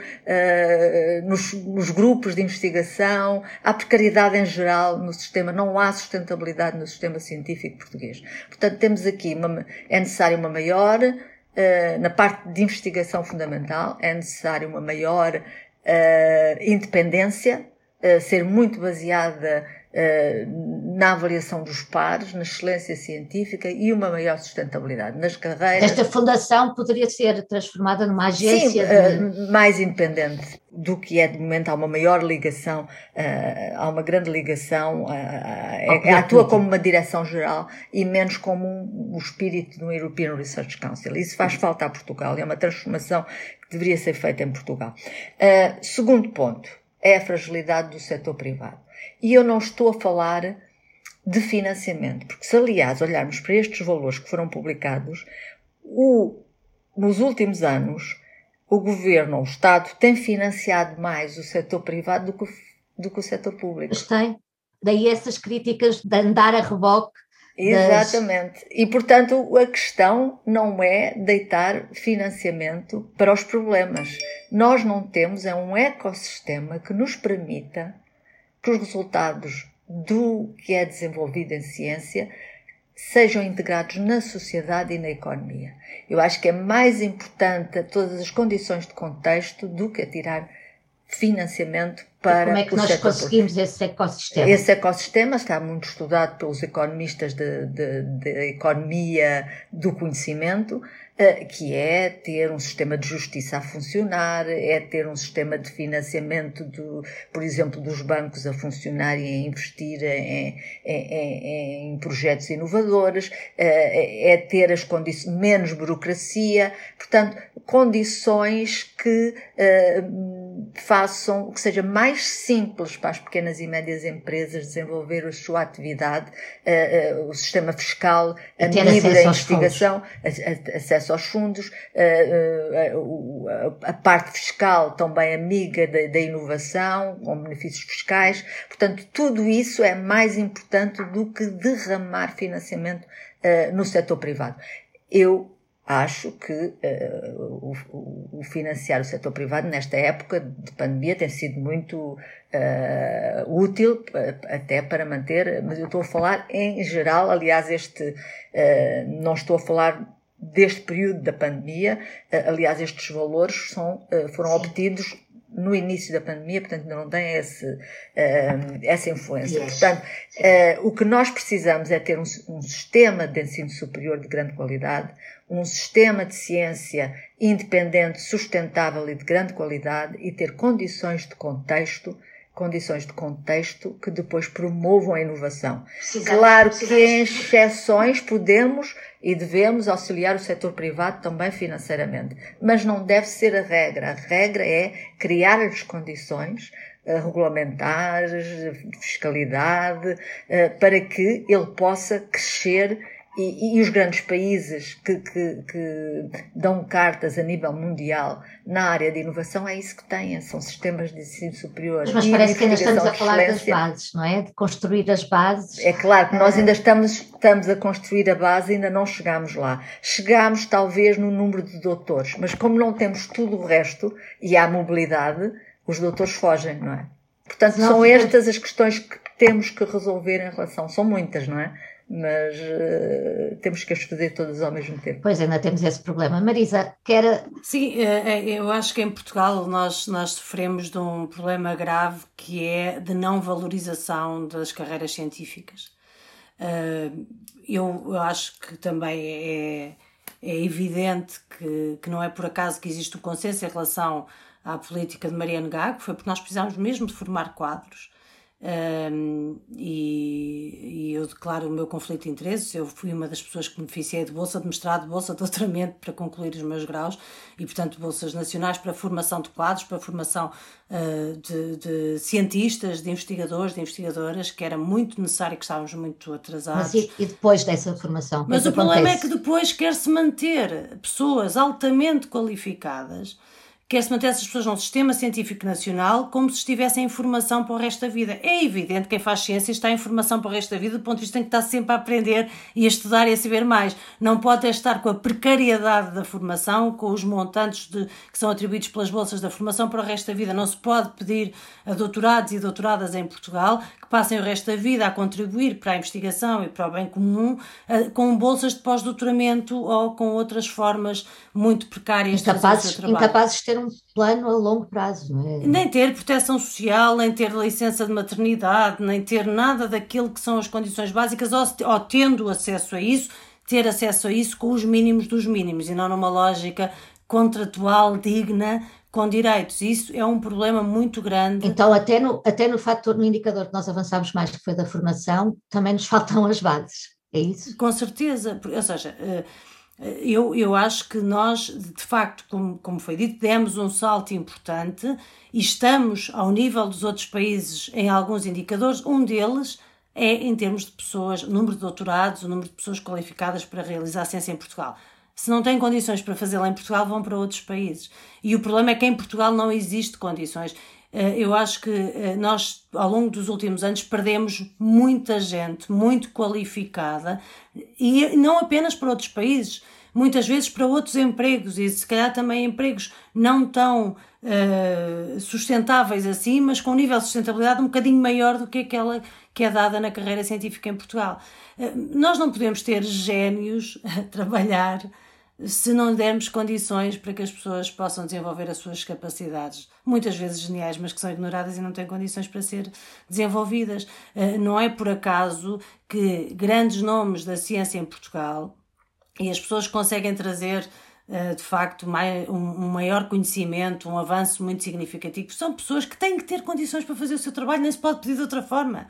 nos, nos grupos de investigação, há precariedade em geral no sistema sistema, não há sustentabilidade no sistema científico português. Portanto, temos aqui, uma, é necessário uma maior, uh, na parte de investigação fundamental, é necessário uma maior uh, independência, uh, ser muito baseada na avaliação dos pares, na excelência científica e uma maior sustentabilidade nas carreiras. Esta fundação poderia ser transformada numa agência Sim, de... mais independente do que é de momento, há uma maior ligação, uh, há uma grande ligação, atua como uma direção-geral e menos como um, o espírito do European Research Council. Isso faz falta a Portugal, é uma transformação que deveria ser feita em Portugal. Segundo ponto, é a fragilidade do setor privado. E eu não estou a falar de financiamento, porque se aliás olharmos para estes valores que foram publicados, o, nos últimos anos, o governo, o Estado, tem financiado mais o setor privado do que, do que o setor público. Mas tem. Daí essas críticas de andar a reboque. Exatamente. Das... E, portanto, a questão não é deitar financiamento para os problemas. Nós não temos é um ecossistema que nos permita que os resultados do que é desenvolvido em ciência sejam integrados na sociedade e na economia. Eu acho que é mais importante todas as condições de contexto do que atirar financiamento para. E como é que nós conseguimos público. esse ecossistema? Esse ecossistema está muito estudado pelos economistas de economia do conhecimento que é ter um sistema de justiça a funcionar, é ter um sistema de financiamento, do, por exemplo, dos bancos a funcionar e a investir em, em, em projetos inovadores, eh, é ter as condições, menos burocracia, portanto, condições que eh, façam, que seja mais simples para as pequenas e médias empresas desenvolver a sua atividade, o sistema fiscal, a medida da investigação, acesso acesso aos fundos, a, parte fiscal também amiga da, da inovação, com benefícios fiscais. Portanto, tudo isso é mais importante do que derramar financiamento no setor privado. Eu acho que uh, o, o, financiar o setor privado nesta época de pandemia tem sido muito uh, útil até para manter, mas eu estou a falar em geral, aliás, este uh, não estou a falar deste período da pandemia. Eh, aliás, estes valores são, eh, foram Sim. obtidos no início da pandemia, portanto, não tem esse, uh, essa influência. Yes. Portanto, uh, o que nós precisamos é ter um, um, sistema de ensino superior de grande qualidade, um sistema de ciência independente, sustentável e de grande qualidade e ter condições de contexto condições de contexto que depois promovam a inovação. Claro que em exceções podemos e devemos auxiliar o setor privado também financeiramente, mas não deve ser a regra. A regra é criar as condições uh, regulamentares, fiscalidade, uh, para que ele possa crescer e, e, os grandes países que, que, que, dão cartas a nível mundial na área de inovação é isso que têm, são sistemas de ensino superior. Mas, mas parece que ainda estamos a falar das bases, não é? De construir as bases. É claro que nós ainda estamos, estamos a construir a base e ainda não chegamos lá. Chegamos talvez no número de doutores, mas como não temos tudo o resto e há mobilidade, os doutores fogem, não é? Portanto, não, são estas as questões que temos que resolver em relação, são muitas, não é? Mas uh, temos que as fazer todas ao mesmo tempo. Pois ainda temos esse problema. Marisa, quer. Sim, eh, eh, eu acho que em Portugal nós, nós sofremos de um problema grave que é de não valorização das carreiras científicas. Eu acho que também é, é evidente que, que não é por acaso que existe o consenso em relação à política de Mariano Gago, foi porque nós precisamos mesmo de formar quadros um, e, e, eu declaro o meu conflito de interesses. Eu fui uma das pessoas que beneficiei de bolsa de mestrado, bolsa de (laughs) doutoramento para concluir os meus graus e, portanto, bolsas nacionais para formação de quadros, para formação uh, de, de, cientistas, de investigadores, de investigadoras, que era muito necessário, que estávamos muito atrasados. Mas e, e depois dessa formação? Mas o problema é que depois quer-se manter pessoas altamente qualificadas quer-se manter essas pessoas num sistema científico nacional como se estivessem em formação para o resto da vida. É evidente que quem faz ciência está em formação para o resto da vida, do ponto de vista tem que estar sempre a aprender e a estudar e a saber mais. Não pode estar com a precariedade da formação, com os montantes de, que são atribuídos pelas bolsas da formação para o resto da vida. Não se pode pedir a doutorados e doutoradas em Portugal que passem o resto da vida a contribuir para a investigação e para o bem comum eh, com bolsas de pós-doutoramento ou com outras formas muito precárias incapazes, de seu trabalho. Incapazes de ter um plano a longo prazo, não é? Nem ter proteção social, nem ter licença de maternidade, nem ter nada daquilo que são as condições básicas, ou, ou tendo acesso a isso, ter acesso a isso com os mínimos dos mínimos e não numa lógica contratual digna com direitos. Isso é um problema muito grande. Então, até no, até no fator, no indicador que nós avançámos mais, que foi da formação, também nos faltam as bases. É isso? Com certeza. Ou seja, eh, eu, eu acho que nós, de facto, como, como foi dito, demos um salto importante e estamos ao nível dos outros países em alguns indicadores. Um deles é em termos de pessoas, número de doutorados, o número de pessoas qualificadas para realizar ciência em Portugal. Se não têm condições para fazê-la em Portugal, vão para outros países. E o problema é que em Portugal não existe condições. Eh, eu acho que eh, nós, ao longo dos últimos anos, perdemos muita gente muito qualificada e não apenas para outros países, muitas vezes para outros empregos e se calhar também empregos não tão uh, sustentáveis assim, mas com um nível de sustentabilidade um bocadinho maior do que aquela que é dada na carreira científica em Portugal. Uh, nós não podemos ter génios (laughs) a trabalhar se não dermos condições para que as pessoas possam desenvolver as suas capacidades, muitas vezes geniais, mas que são ignoradas e não têm condições para ser desenvolvidas. Uh, não é por acaso que grandes nomes da ciência em Portugal e as pessoas conseguem trazer eh, de facto um maior conhecimento, um avanço muito significativo. São pessoas que têm que ter condições para fazer o seu trabalho, nem se pode pedir de outra forma.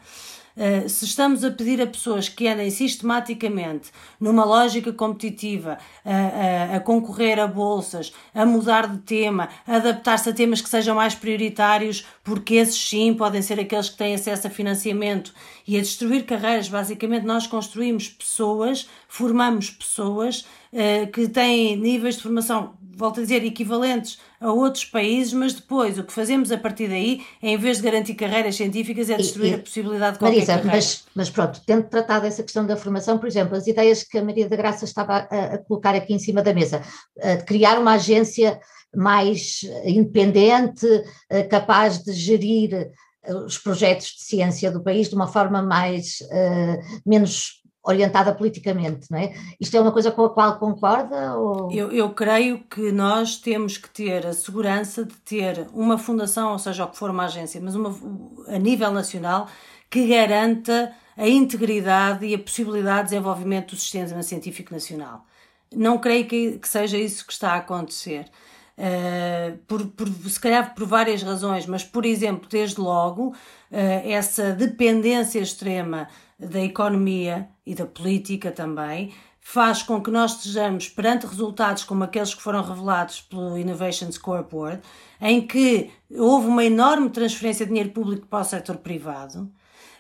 Uh, se estamos a pedir a pessoas que andem sistematicamente numa lógica competitiva, a, a, a concorrer a bolsas, a mudar de tema, a adaptar-se a temas que sejam mais prioritários, porque esses sim podem ser aqueles que têm acesso a financiamento e a destruir carreiras, basicamente nós construímos pessoas, formamos pessoas que têm níveis de formação volto a dizer, equivalentes a outros países, mas depois o que fazemos a partir daí, é, em vez de garantir carreiras científicas, é destruir e, e, a possibilidade de qualquer Marisa, carreira. Mas, mas pronto, tendo tratado essa questão da formação, por exemplo, as ideias que a Maria da Graça estava a, a colocar aqui em cima da mesa, de criar uma agência mais independente, capaz de gerir os projetos de ciência do país de uma forma mais menos orientada politicamente, não é? Isto é uma coisa com a qual concorda? Ou... Eu, eu creio que nós temos que ter a segurança de ter uma fundação, ou seja, o que for uma agência, mas uma, a nível nacional, que garanta a integridade e a possibilidade de desenvolvimento do sistema científico nacional. Não creio que, que seja isso que está a acontecer. Uh, por, por, se calhar por várias razões, mas por exemplo, desde logo, uh, essa dependência extrema da economia e da política também, faz com que nós estejamos perante resultados como aqueles que foram revelados pelo Innovation Scoreboard, em que houve uma enorme transferência de dinheiro público para o setor privado.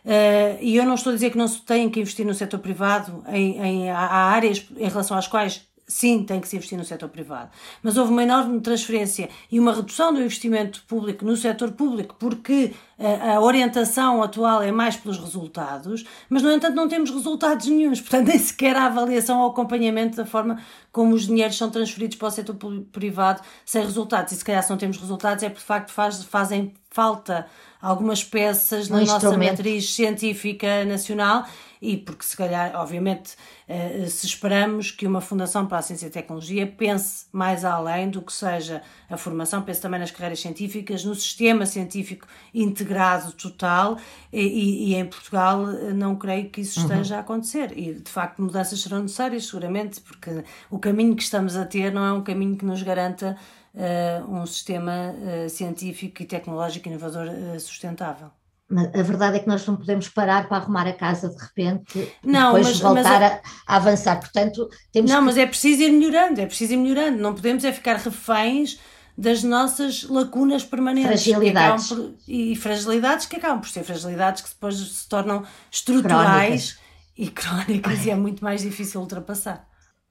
Uh, e eu não estou a dizer que não se tem que investir no setor privado, em, em, há áreas em relação às quais sim, tem que se investir no setor privado. Mas houve uma enorme transferência e uma redução do investimento público no setor público porque a, eh, a orientação atual é mais pelos resultados, mas no entanto não temos resultados nenhums, (laughs) portanto nem sequer a avaliação ou acompanhamento da forma como os dinheiros são transferidos para o setor privado sem resultados. E se calhar se não temos resultados é porque de facto faz, fazem falta algumas peças na nossa matriz científica nacional e porque se calhar, obviamente, eh, se esperamos que uma Fundação para a Ciência e Tecnologia pense mais além do que seja a formação, pense também nas carreiras científicas, no sistema científico integrado total e, e em Portugal eh, não creio que isso esteja uhum. a acontecer e de facto mudanças serão necessárias seguramente porque o caminho que estamos a ter não é um caminho que nos garanta uh, um sistema uh, científico e tecnológico inovador uh, sustentável. A verdade é que nós não podemos parar para arrumar a casa de repente não, e depois mas, voltar mas, a, a, avançar. Portanto, temos Não, que... mas é preciso ir melhorando, é preciso ir melhorando. Não podemos é ficar reféns das nossas lacunas permanentes. Fragilidades. Por, e fragilidades que acabam por ser fragilidades que depois se tornam estruturais crónicas. e crónicas e é muito mais difícil ultrapassar.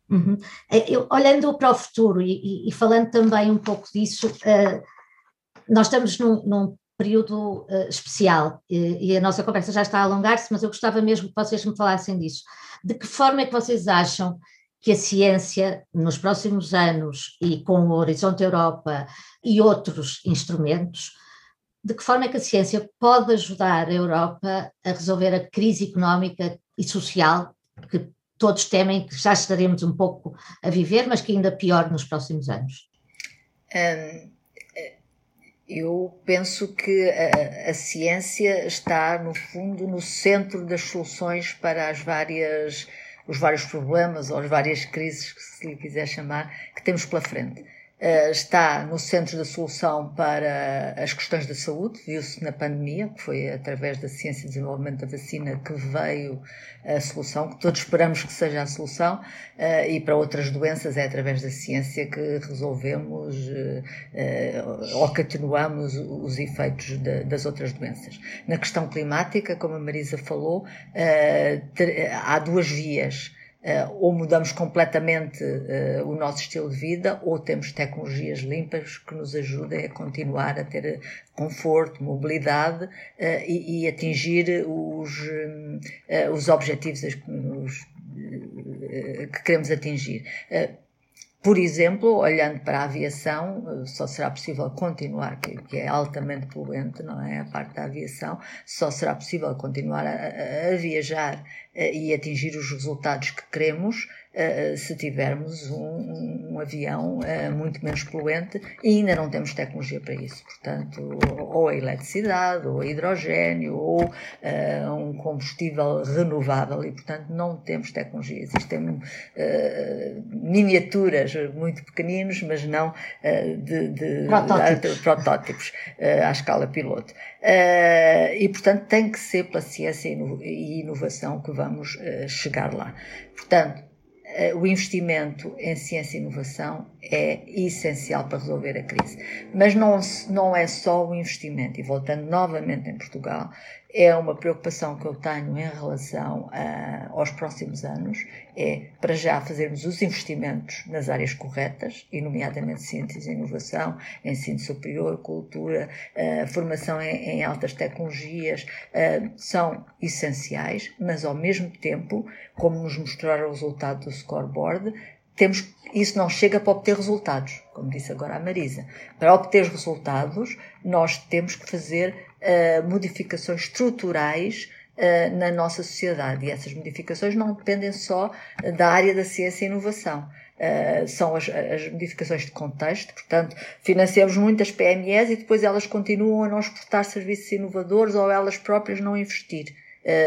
Uhum. É, eu, olhando para o futuro e, e, e, falando também um pouco disso, uh, nós estamos num, num período uh, especial e, e, a nossa conversa já está a alongar-se, mas eu gostava mesmo que vocês me falassem disso. De que forma é que vocês acham que a ciência, nos próximos anos e com o Horizonte Europa e outros instrumentos, de que forma é que a ciência pode ajudar a Europa a resolver a crise económica e social que todos temem que já estaremos um pouco a viver, mas que ainda pior nos próximos anos? Um, eu penso que a, a, ciência está, no fundo, no centro das soluções para as várias, os vários problemas ou as várias crises, se lhe quiser chamar, que temos pela frente. Uh, está no centro da solução para as questões da saúde, viu-se na pandemia, que foi através da ciência e desenvolvimento da vacina que veio a solução, que todos esperamos que seja a solução, uh, e para outras doenças é através da ciência que resolvemos uh, ou que atenuamos os efeitos das outras doenças. Na questão climática, como a Marisa falou, há duas vias Uh, ou mudamos completamente uh, o nosso estilo de vida, ou temos tecnologias limpas que nos ajudem a continuar a ter conforto, mobilidade uh, e, e, atingir os, os objetivos os, que queremos atingir. Por exemplo, olhando para a aviação, só será possível continuar, que, é altamente poluente, não é? A parte da aviação, só será possível continuar a, a, a viajar e atingir os resultados que queremos uh, se tivermos um, um avião uh, muito menos poluente e ainda não temos tecnologia para isso. Portanto, ou a eletricidade, ou a hidrogênio, ou uh, um combustível renovável e, portanto, não temos tecnologia. Existem miniaturas muito pequeninos, mas não de, de protótipos, de, protótipos à escala piloto. e, portanto, tem que ser pela ciência e inovação que vamos chegar lá. Portanto, eh, o investimento em ciência e inovação é essencial para resolver a crise. Mas não, não é só o investimento, e voltando novamente em Portugal, é uma preocupação que eu tenho em relação a, aos próximos anos, é para já fazermos os investimentos nas áreas corretas, e nomeadamente ciências e inovação, ensino superior, cultura, uh, formação em, em, altas tecnologias, uh, são essenciais, mas ao mesmo tempo, como nos mostraram o resultado do scoreboard, temos, isso não chega para obter resultados, como disse agora a Marisa. Para obter resultados, nós temos que fazer uh, modificações estruturais uh, na nossa sociedade. E essas modificações não dependem só da área da ciência e inovação. Uh, são as, as, modificações de contexto, portanto, financiamos muitas PMEs e depois elas continuam a não exportar serviços inovadores ou elas próprias não investir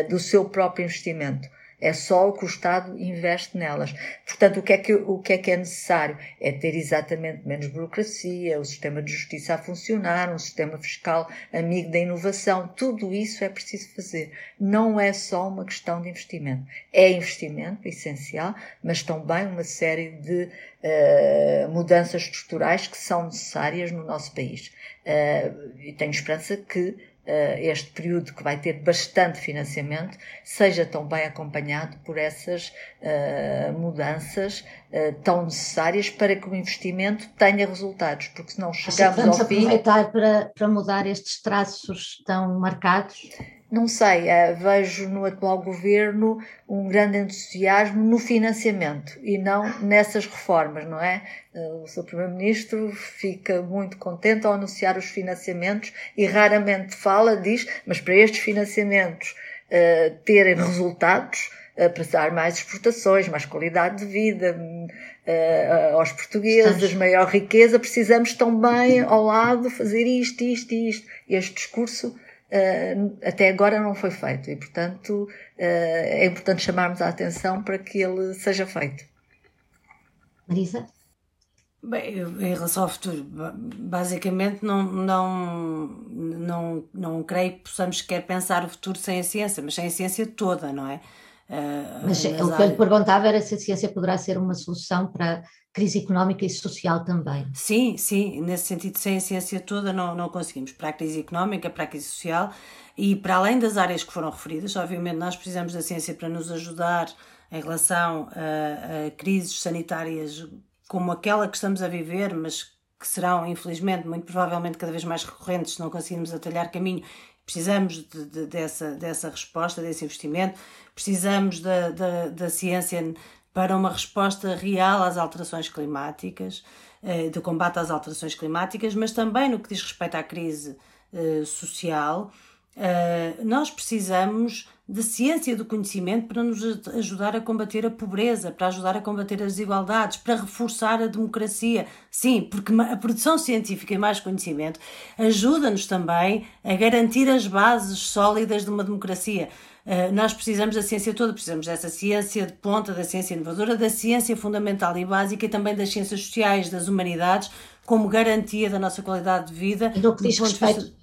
do seu próprio investimento. É só o que o Estado investe nelas. Portanto, o que, é que, o que é que é necessário? É ter exatamente menos burocracia, o sistema de justiça a funcionar, um sistema fiscal amigo da inovação. Tudo isso é preciso fazer. Não é só uma questão de investimento. É investimento, essencial, mas também uma série de uh, mudanças estruturais que são necessárias no nosso país. Uh, e tenho esperança que este período que vai ter bastante financiamento seja também acompanhado por essas uh, mudanças uh, tão necessárias para que o investimento tenha resultados, porque senão chegamos Vamos ao fim... aproveitar para, para mudar estes traços tão marcados? Não sei, eh, vejo no atual governo um grande entusiasmo no financiamento e não nessas reformas, não é? Eh, o seu Primeiro-Ministro fica muito contente ao anunciar os financiamentos e raramente fala, diz, mas para estes financiamentos uh, terem resultados, uh, para dar mais exportações, mais qualidade de vida, Uh, aos portugueses, maior riqueza, precisamos também ao lado fazer isto, isto e isto. Este discurso uh, até agora não foi feito e, portanto, uh, é importante chamarmos a atenção para que ele seja feito. Marisa? Bem, em relação ao futuro, basicamente não, não, não, não creio que possamos sequer pensar o futuro sem a ciência, mas sem a ciência toda, não é? Uh, mas o que eu lhe perguntava era se a ciência poderá ser uma solução para crise económica e social também. Sim, sim, nesse sentido, sem a ciência toda não, não conseguimos. Para a crise económica, para a crise social e para além das áreas que foram referidas, obviamente nós precisamos da ciência para nos ajudar em relação a, a crises sanitárias como aquela que estamos a viver, mas que serão, infelizmente, muito provavelmente cada vez mais recorrentes se não conseguirmos atalhar caminho. Precisamos de, de, dessa, dessa resposta, desse investimento, precisamos da, da, da ciência para uma resposta real às alterações climáticas, eh, de combate às alterações climáticas, mas também no que diz respeito à crise eh, social, eh, nós precisamos de ciência do conhecimento para nos ajudar a combater a pobreza, para ajudar a combater as desigualdades, para reforçar a democracia. Sim, porque a produção científica e mais conhecimento ajuda-nos também a garantir as bases sólidas de uma democracia. Eh, nós precisamos da ciência toda, precisamos dessa ciência de ponta, da ciência inovadora, da ciência fundamental e básica e também das ciências sociais, das humanidades, como garantia da nossa qualidade de vida. No que diz respeito.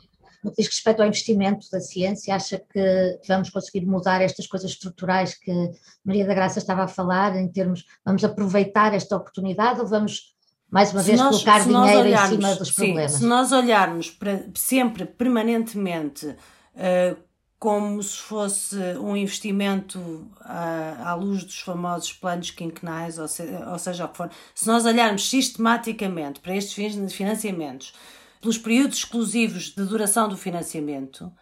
No que diz respeito ao investimento da ciência, acha que vamos conseguir mudar estas coisas estruturais que Maria da Graça estava a falar, em termos, vamos aproveitar esta oportunidade ou vamos mais uma se vez nós, colocar dinheiro olharmos, em cima dos problemas? Sim, se nós olharmos para, sempre, permanentemente, uh, como se fosse um investimento à, à luz dos famosos planos quinquenais, ou, se, ou seja, o que for. Se nós olharmos sistematicamente para estes financiamentos, pelos períodos exclusivos de duração do financiamento,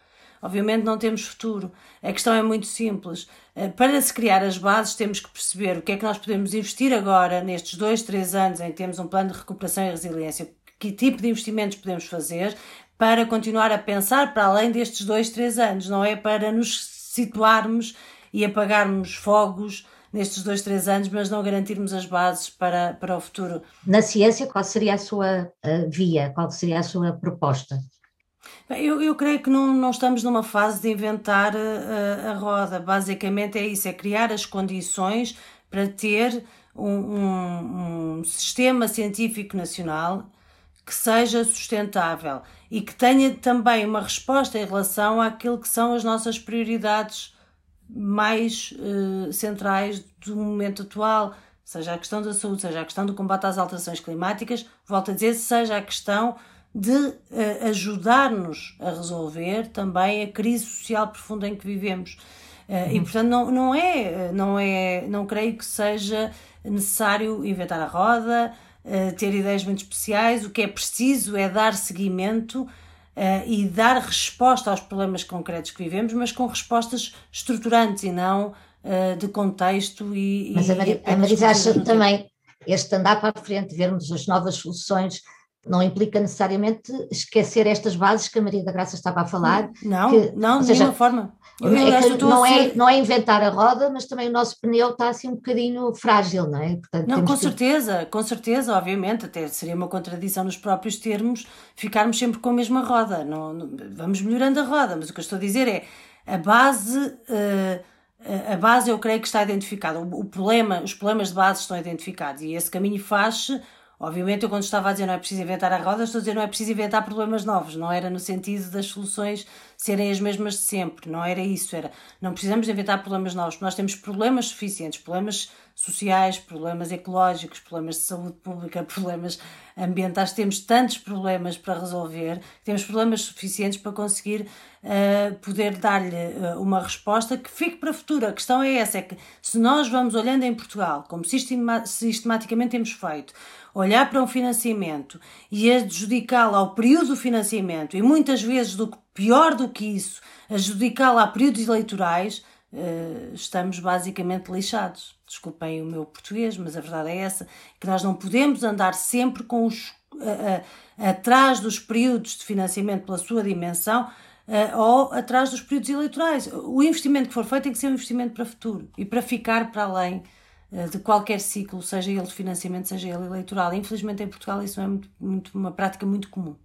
obviamente não temos futuro. A questão é muito simples. Eh, para se criar as bases, temos que perceber o que é que nós podemos investir agora, nestes dois, três anos em que temos um plano de recuperação e resiliência, que tipo de investimentos podemos fazer para continuar a pensar para além destes dois, três anos, não é para nos situarmos e apagarmos fogos nestes dois, três anos, mas não garantirmos as bases para, para o futuro. Na ciência, qual seria a sua uh, via, qual seria a sua proposta? Eu, eu creio que não, não estamos numa fase de inventar a, eh, a roda. Basicamente é isso: é criar as condições para ter um, um, um sistema científico nacional que seja sustentável e que tenha também uma resposta em relação àquilo que são as nossas prioridades mais uh, centrais do momento atual, seja a questão da saúde, seja a questão do combate às alterações climáticas, volto a dizer, seja a questão de uh, ajudar-nos a resolver também a crise social profunda em que vivemos. Uh, uhum. E portanto não, não é, não é, não creio que seja necessário inventar a roda, ter ideias muito especiais, o que é preciso é dar seguimento uh, e dar resposta aos problemas concretos que vivemos, mas com respostas estruturantes e não uh, de contexto e. Mas a, Mari, a Marisa acha também este andar para a frente, vermos as novas soluções não implica necessariamente esquecer estas bases que a Maria da Graça estava a falar. Não, que, não, de nenhuma forma. É não, é, não é inventar a roda, mas também o nosso pneu está assim um bocadinho frágil, não é? Portanto, não, com que... certeza, com certeza, obviamente, até seria uma contradição nos próprios termos ficarmos sempre com a mesma roda. Não, não vamos melhorando a roda, mas o que eu estou a dizer é a base. Uh, a base eu creio que está identificada, o, o problema, os problemas de base estão identificados e esse caminho faz Obviamente, eu quando estava a dizer não é preciso inventar a roda, estou a dizer não é preciso inventar problemas novos, não era no sentido das soluções serem as mesmas de sempre, não era isso, era não precisamos inventar problemas novos, nós temos problemas suficientes, problemas sociais, problemas ecológicos, problemas de saúde pública, (laughs) problemas ambientais, temos tantos problemas para resolver, temos problemas suficientes para conseguir uh, poder dar-lhe uh, uma resposta que fique para o futuro. A questão é essa, é que se nós vamos olhando em Portugal, como sistematicamente temos feito, olhar para um financiamento e adjudicá-lo ao período do financiamento, e muitas vezes, do pior do que isso, adjudicá-lo a períodos eleitorais, uh, estamos basicamente lixados. Desculpem o meu português, mas a verdade é essa, que nós não podemos andar sempre com os, atrás dos períodos de financiamento pela sua dimensão, Uh, ou atrás dos períodos eleitorais. O investimento que for feito tem que ser um investimento para o futuro e para ficar para além eh, de qualquer ciclo, seja ele de financiamento, seja ele eleitoral. Infelizmente em Portugal isso é muito, muito uma prática muito comum.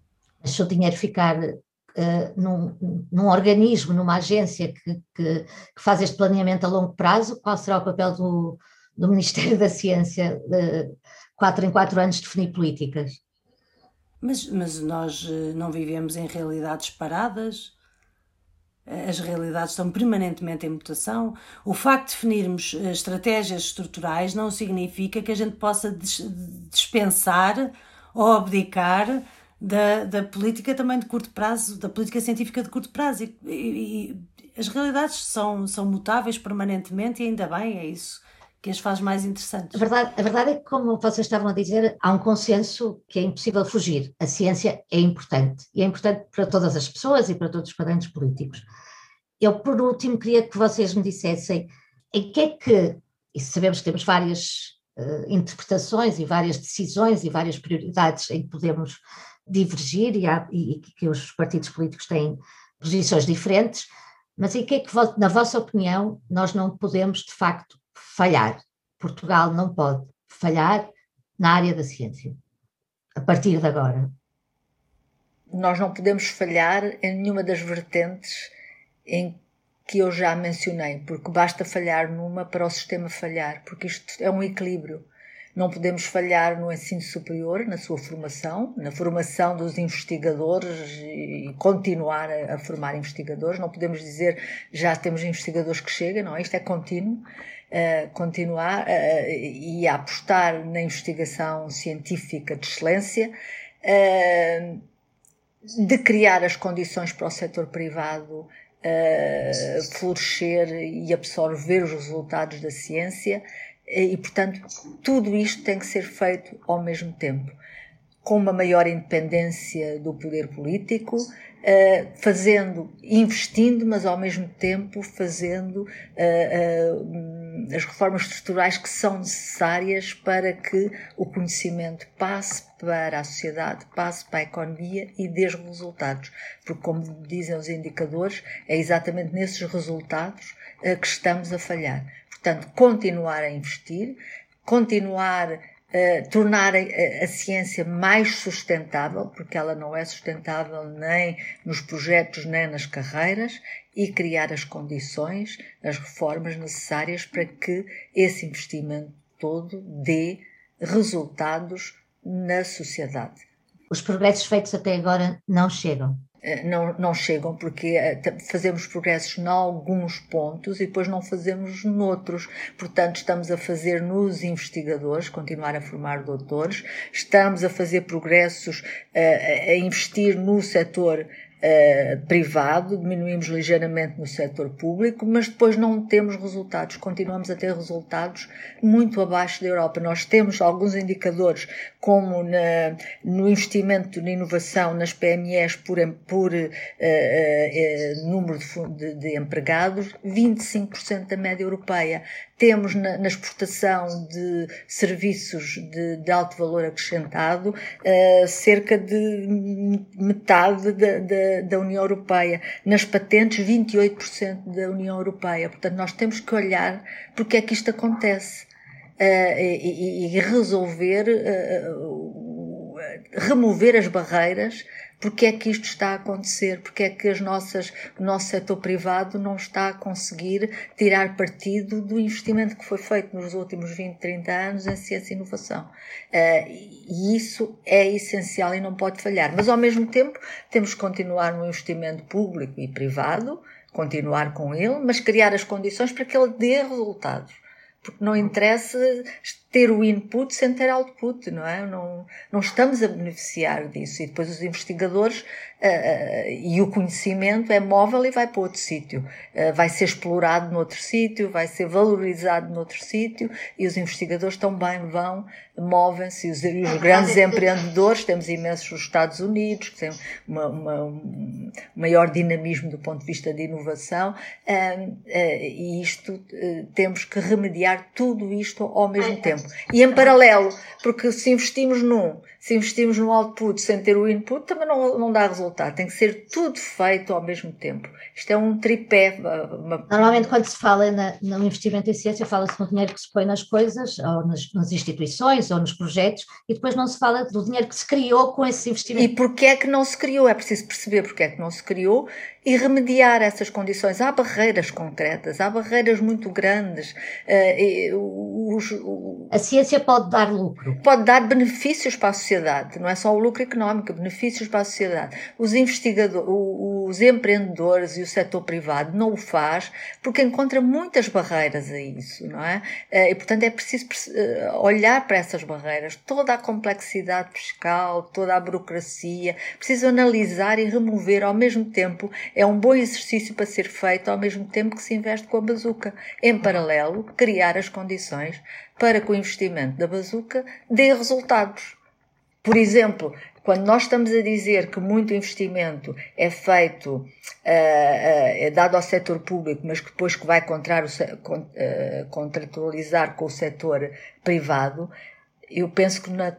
Mas se o dinheiro ficar uh, num, num, organismo, numa agência que, que, que, faz este planeamento a longo prazo, qual será o papel do, do Ministério da Ciência de quatro em quatro anos definir políticas? Mas, mas nós eh, não vivemos em realidades paradas, as realidades estão permanentemente em mutação. O facto de definirmos eh, estratégias estruturais não significa que a gente possa dispensar ou abdicar da, da política também de curto prazo, da política científica de curto prazo. E, e, e as realidades são, são mutáveis permanentemente e ainda bem, é isso que as faz mais interessantes. A verdade, a verdade é que, como vocês estavam a dizer, há um consenso que é impossível fugir. A ciência é importante e é importante para todas as pessoas e para todos os quadrantes políticos. Eu, por último, queria que vocês me dissessem em que é que, e sabemos que temos várias uh, interpretações e várias decisões e várias prioridades em que podemos divergir e, há, e, que os partidos políticos têm posições diferentes, mas em que é que, na vossa opinião, nós não podemos, de facto, falhar? Portugal não pode falhar na área da ciência, a partir de agora. Nós não podemos falhar em nenhuma das vertentes em que eu já mencionei, porque basta falhar numa para o sistema falhar, porque isto é um equilíbrio. Não podemos falhar no ensino superior, na sua formação, na formação dos investigadores e continuar a, formar investigadores. Não podemos dizer já temos investigadores que chegam, não, isto é contínuo. Continuar uh, e apostar na investigação científica de excelência, uh, de criar as condições para o setor privado florescer e absorver os resultados da ciência e, portanto, tudo isto tem que ser feito ao mesmo tempo, com uma maior independência do poder político, fazendo, investindo, mas ao mesmo tempo fazendo as reformas estruturais que são necessárias para que o conhecimento passe para a sociedade, passe para a economia e dê resultados. Porque, como dizem os indicadores, é exatamente nesses resultados que estamos a falhar. Portanto, continuar a investir, continuar Tornar a, a, ciência mais sustentável, porque ela não é sustentável nem nos projetos nem nas carreiras, e criar as condições, as reformas necessárias para que esse investimento todo dê resultados na sociedade. Os progressos feitos até agora não chegam. Eh, não, não chegam porque eh, fazemos progressos em alguns pontos e depois não fazemos noutros. Portanto, estamos a fazer nos investigadores, continuar a formar doutores, estamos a fazer progressos, eh, a investir no setor uh, privado, diminuímos ligeiramente no setor público, mas depois não temos resultados, continuamos a ter resultados muito abaixo da Europa. Nós temos alguns indicadores, como na, no investimento na inovação nas PMEs por, por uh, uh, número de, de, de empregados, 25% da média europeia. Temos na, na exportação de serviços de, de, alto valor acrescentado uh, cerca de metade da, da, da, União Europeia. Nas patentes, 28% da União Europeia. Portanto, nós temos que olhar porque é que isto acontece uh, e, e, resolver, uh, remover as barreiras porque é que isto está a acontecer, porque é que as nossas, o nosso setor privado não está a conseguir tirar partido do investimento que foi feito nos últimos 20, 30 anos em ciência e inovação. Uh, e isso é essencial e não pode falhar. Mas ao mesmo tempo temos que continuar no investimento público e privado, continuar com ele, mas criar as condições para que ele dê resultados porque não interessa ter o input sem ter output, não é? Não, não estamos a beneficiar disso. E depois os investigadores uh, e o conhecimento é móvel e vai para outro sítio. Uh, vai ser explorado noutro sítio, vai ser valorizado noutro sítio e os investigadores também vão, movem-se. E os, e os grandes empreendedores, temos imensos nos Estados Unidos, que têm uma, uma, um maior dinamismo do ponto de vista de inovação, uh, e isto temos que remediar tudo isto ao mesmo tempo. E em paralelo, porque se investimos num se investimos no output sem ter o input, também não, não dá resultado. Tem que ser tudo feito ao mesmo tempo. Isto é um tripé. Uma... Normalmente, quando se fala na, no investimento em ciência, fala-se no dinheiro que se põe nas coisas, ou nas, nas, instituições, ou nos projetos, e depois não se fala do dinheiro que se criou com esse investimento. E porquê é que não se criou? É preciso perceber porquê é que não se criou e remediar essas condições. Há barreiras concretas, há barreiras muito grandes. Uh, os, o... A ciência pode dar lucro. Pode dar benefícios para a sociedade, não é só o lucro económico, benefícios para a sociedade. Os investigadores, os empreendedores e o setor privado não o faz porque encontra muitas barreiras a isso, não é? Uh, e portanto é preciso uh, olhar para essas barreiras, toda a complexidade fiscal, toda a burocracia, preciso analisar e remover ao mesmo tempo é um bom exercício para ser feito ao mesmo tempo que se investe com a bazuca. Em paralelo, criar as condições para que o investimento da bazuca dê resultados. Por exemplo, quando nós estamos a dizer que muito investimento é feito, uh, uh, é dado ao setor público, mas que depois que vai uh, contratualizar com o setor privado, eu penso que na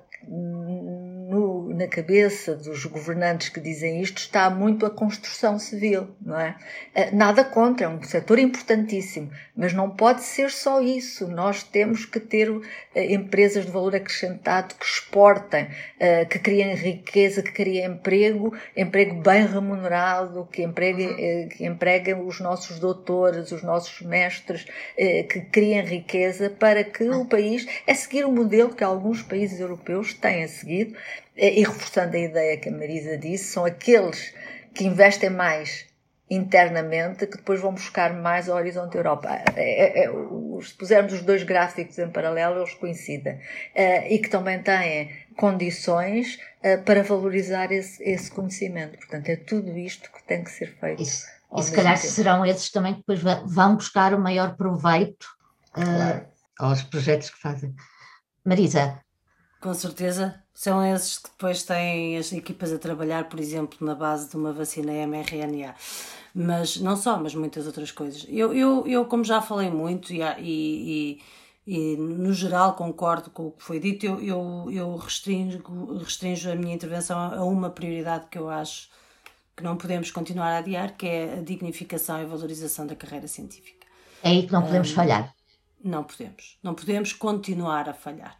na cabeça dos governantes que dizem isto está muito a construção civil, não é? Eh, nada contra, é um setor importantíssimo, mas não pode ser só isso. Nós temos que ter eh, empresas de valor acrescentado que exportem, eh, que criem riqueza, que criem emprego, emprego bem remunerado, que empreguem, que empreguem os nossos doutores, os nossos mestres, que criem riqueza para que o país é seguir o modelo que alguns países europeus têm seguido, e reforçando a ideia que a Marisa disse, são aqueles que investem mais internamente que depois vão buscar mais ao horizonte Europa. É, é, é se pusermos os dois gráficos em paralelo, eles coincidem. É, e que também têm condições é, para valorizar esse, esse, conhecimento. Portanto, é tudo isto que tem que ser feito. Isso. E se calhar tempo. serão esses também que depois vão buscar o maior proveito claro. uh, aos projetos que fazem. Marisa. Com certeza, são esses que depois têm as equipas a trabalhar, por exemplo, na base de uma vacina mRNA. Mas não só, mas muitas outras coisas. Eu, eu, eu como já falei muito e, e, e no geral concordo com o que foi dito, eu, eu, eu restringo, restringo a minha intervenção a uma prioridade que eu acho que não podemos continuar a adiar, que é a dignificação e valorização da carreira científica. É aí que não podemos um, falhar. Não podemos. Não podemos continuar a falhar.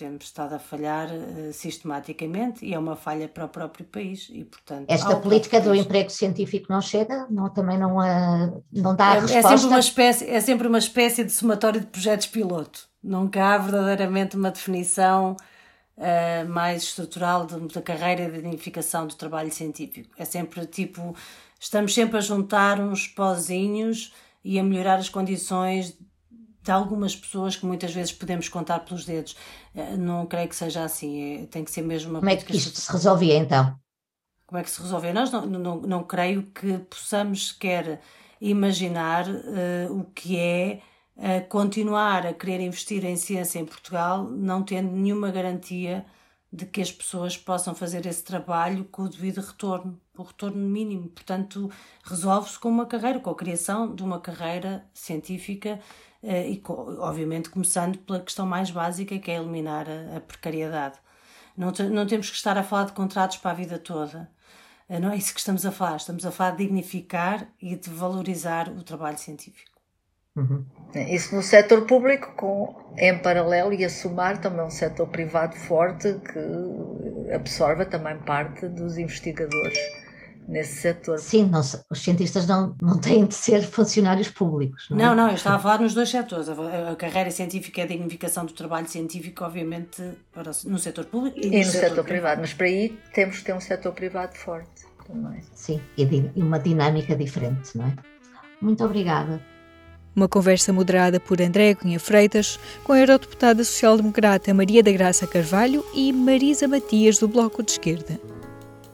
Temos estado a falhar uh, sistematicamente e é uma falha para o próprio país e, portanto... Esta política do emprego científico não chega? Não, também não, uh, não dá é, a resposta? É sempre, uma espécie, é sempre uma espécie de somatório de projetos piloto. Nunca há verdadeiramente uma definição uh, mais estrutural da carreira de identificação do trabalho científico. É sempre tipo, estamos sempre a juntar uns pozinhos e a melhorar as condições algumas pessoas que muitas vezes podemos contar pelos dedos. Uh, não creio que seja assim, é, tem que ser mesmo uma Como é que isto se resolvia então? Como é que se resolvia? Nós não, não, não creio que possamos sequer imaginar uh, o que é a continuar a querer investir em ciência em Portugal, não tendo nenhuma garantia de que as pessoas possam fazer esse trabalho com o devido retorno, o retorno mínimo. Portanto, resolve-se com uma carreira, com a criação de uma carreira científica eh, e, obviamente, começando pela questão mais básica, que é eliminar a, a precariedade. Não, te, não temos que estar a falar de contratos para a vida toda. Eh, não é isso que estamos a falar. Estamos a falar de dignificar e de valorizar o trabalho científico. Uhum. Isso no setor público, com, em paralelo e a somar também um setor privado forte que absorva também parte dos investigadores nesse setor. Sim, não, os cientistas não, não têm de ser funcionários públicos. Não, é? não, não, eu estava a falar nos dois setores. A, a carreira científica e a dignificação do trabalho científico, obviamente, para, no setor público e, e no, setor, setor privado. privado. Mas para aí temos que ter um setor privado forte também. Sim, e uma dinâmica diferente, não é? Muito obrigada. Uma conversa moderada por André Cunha Freitas com a eurodeputada social-democrata Maria da Graça Carvalho e Marisa Matias do Bloco de Esquerda.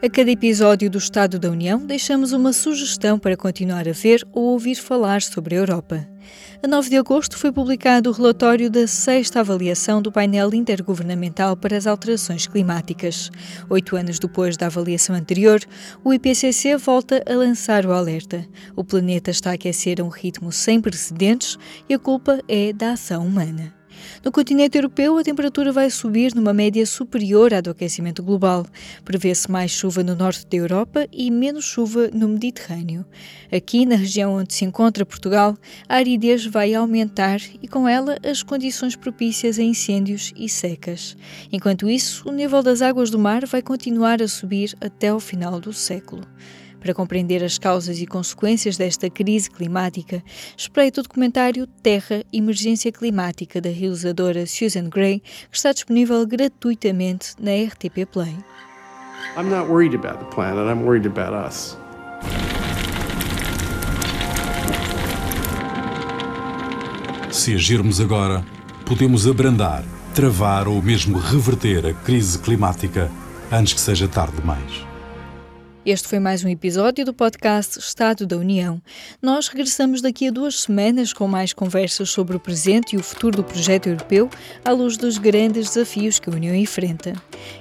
A cada episódio do Estado da União, deixamos uma sugestão para continuar a ver ou ouvir falar sobre a Europa. A 9 de agosto foi publicado o relatório da sexta avaliação do painel intergovernamental para as alterações climáticas. Oito anos depois da avaliação anterior, o IPCC volta a lançar o alerta. O planeta está a aquecer a um ritmo sem precedentes e a culpa é da ação humana. No continente europeu, a temperatura vai subir numa média superior à do aquecimento global. Prevê-se mais chuva no norte da Europa e menos chuva no Mediterrâneo. Aqui, na região onde se encontra Portugal, a aridez vai aumentar e, com ela, as condições propícias a incêndios e secas. Enquanto isso, o nível das águas do mar vai continuar a subir até o final do século. Para compreender as causas e consequências desta crise climática, espreite o documentário Terra Emergência Climática da realizadora Susan Gray, que está disponível gratuitamente na RTP Play. I'm not worried about the planet, I'm worried about us. Se agirmos agora, podemos abrandar, travar ou mesmo reverter a crise climática antes que seja tarde demais. Este foi mais um episódio do podcast Estado da União. Nós regressamos daqui a duas semanas com mais conversas sobre o presente e o futuro do projeto europeu à luz dos grandes desafios que a União enfrenta.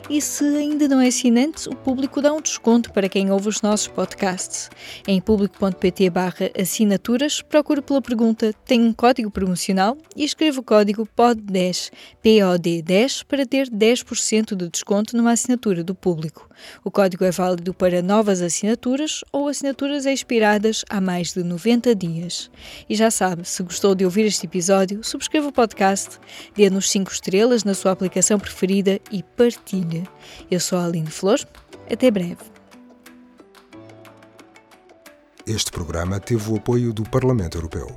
E se ainda não é assinante, o público dá um desconto para quem ouve os nossos podcasts. Em público.pt assinaturas, procure pela pergunta Tem um código promocional? e escreva o código POD10, POD10, para ter 10% de desconto numa assinatura do público. O código é válido para novas assinaturas ou assinaturas expiradas há mais de 90 dias. E já sabe, se gostou de ouvir este episódio, subscreva o podcast, dê-nos 5 estrelas na sua aplicação preferida e partilhe. Eu sou a Aline Flor. Até breve. Este programa teve o apoio do Parlamento Europeu.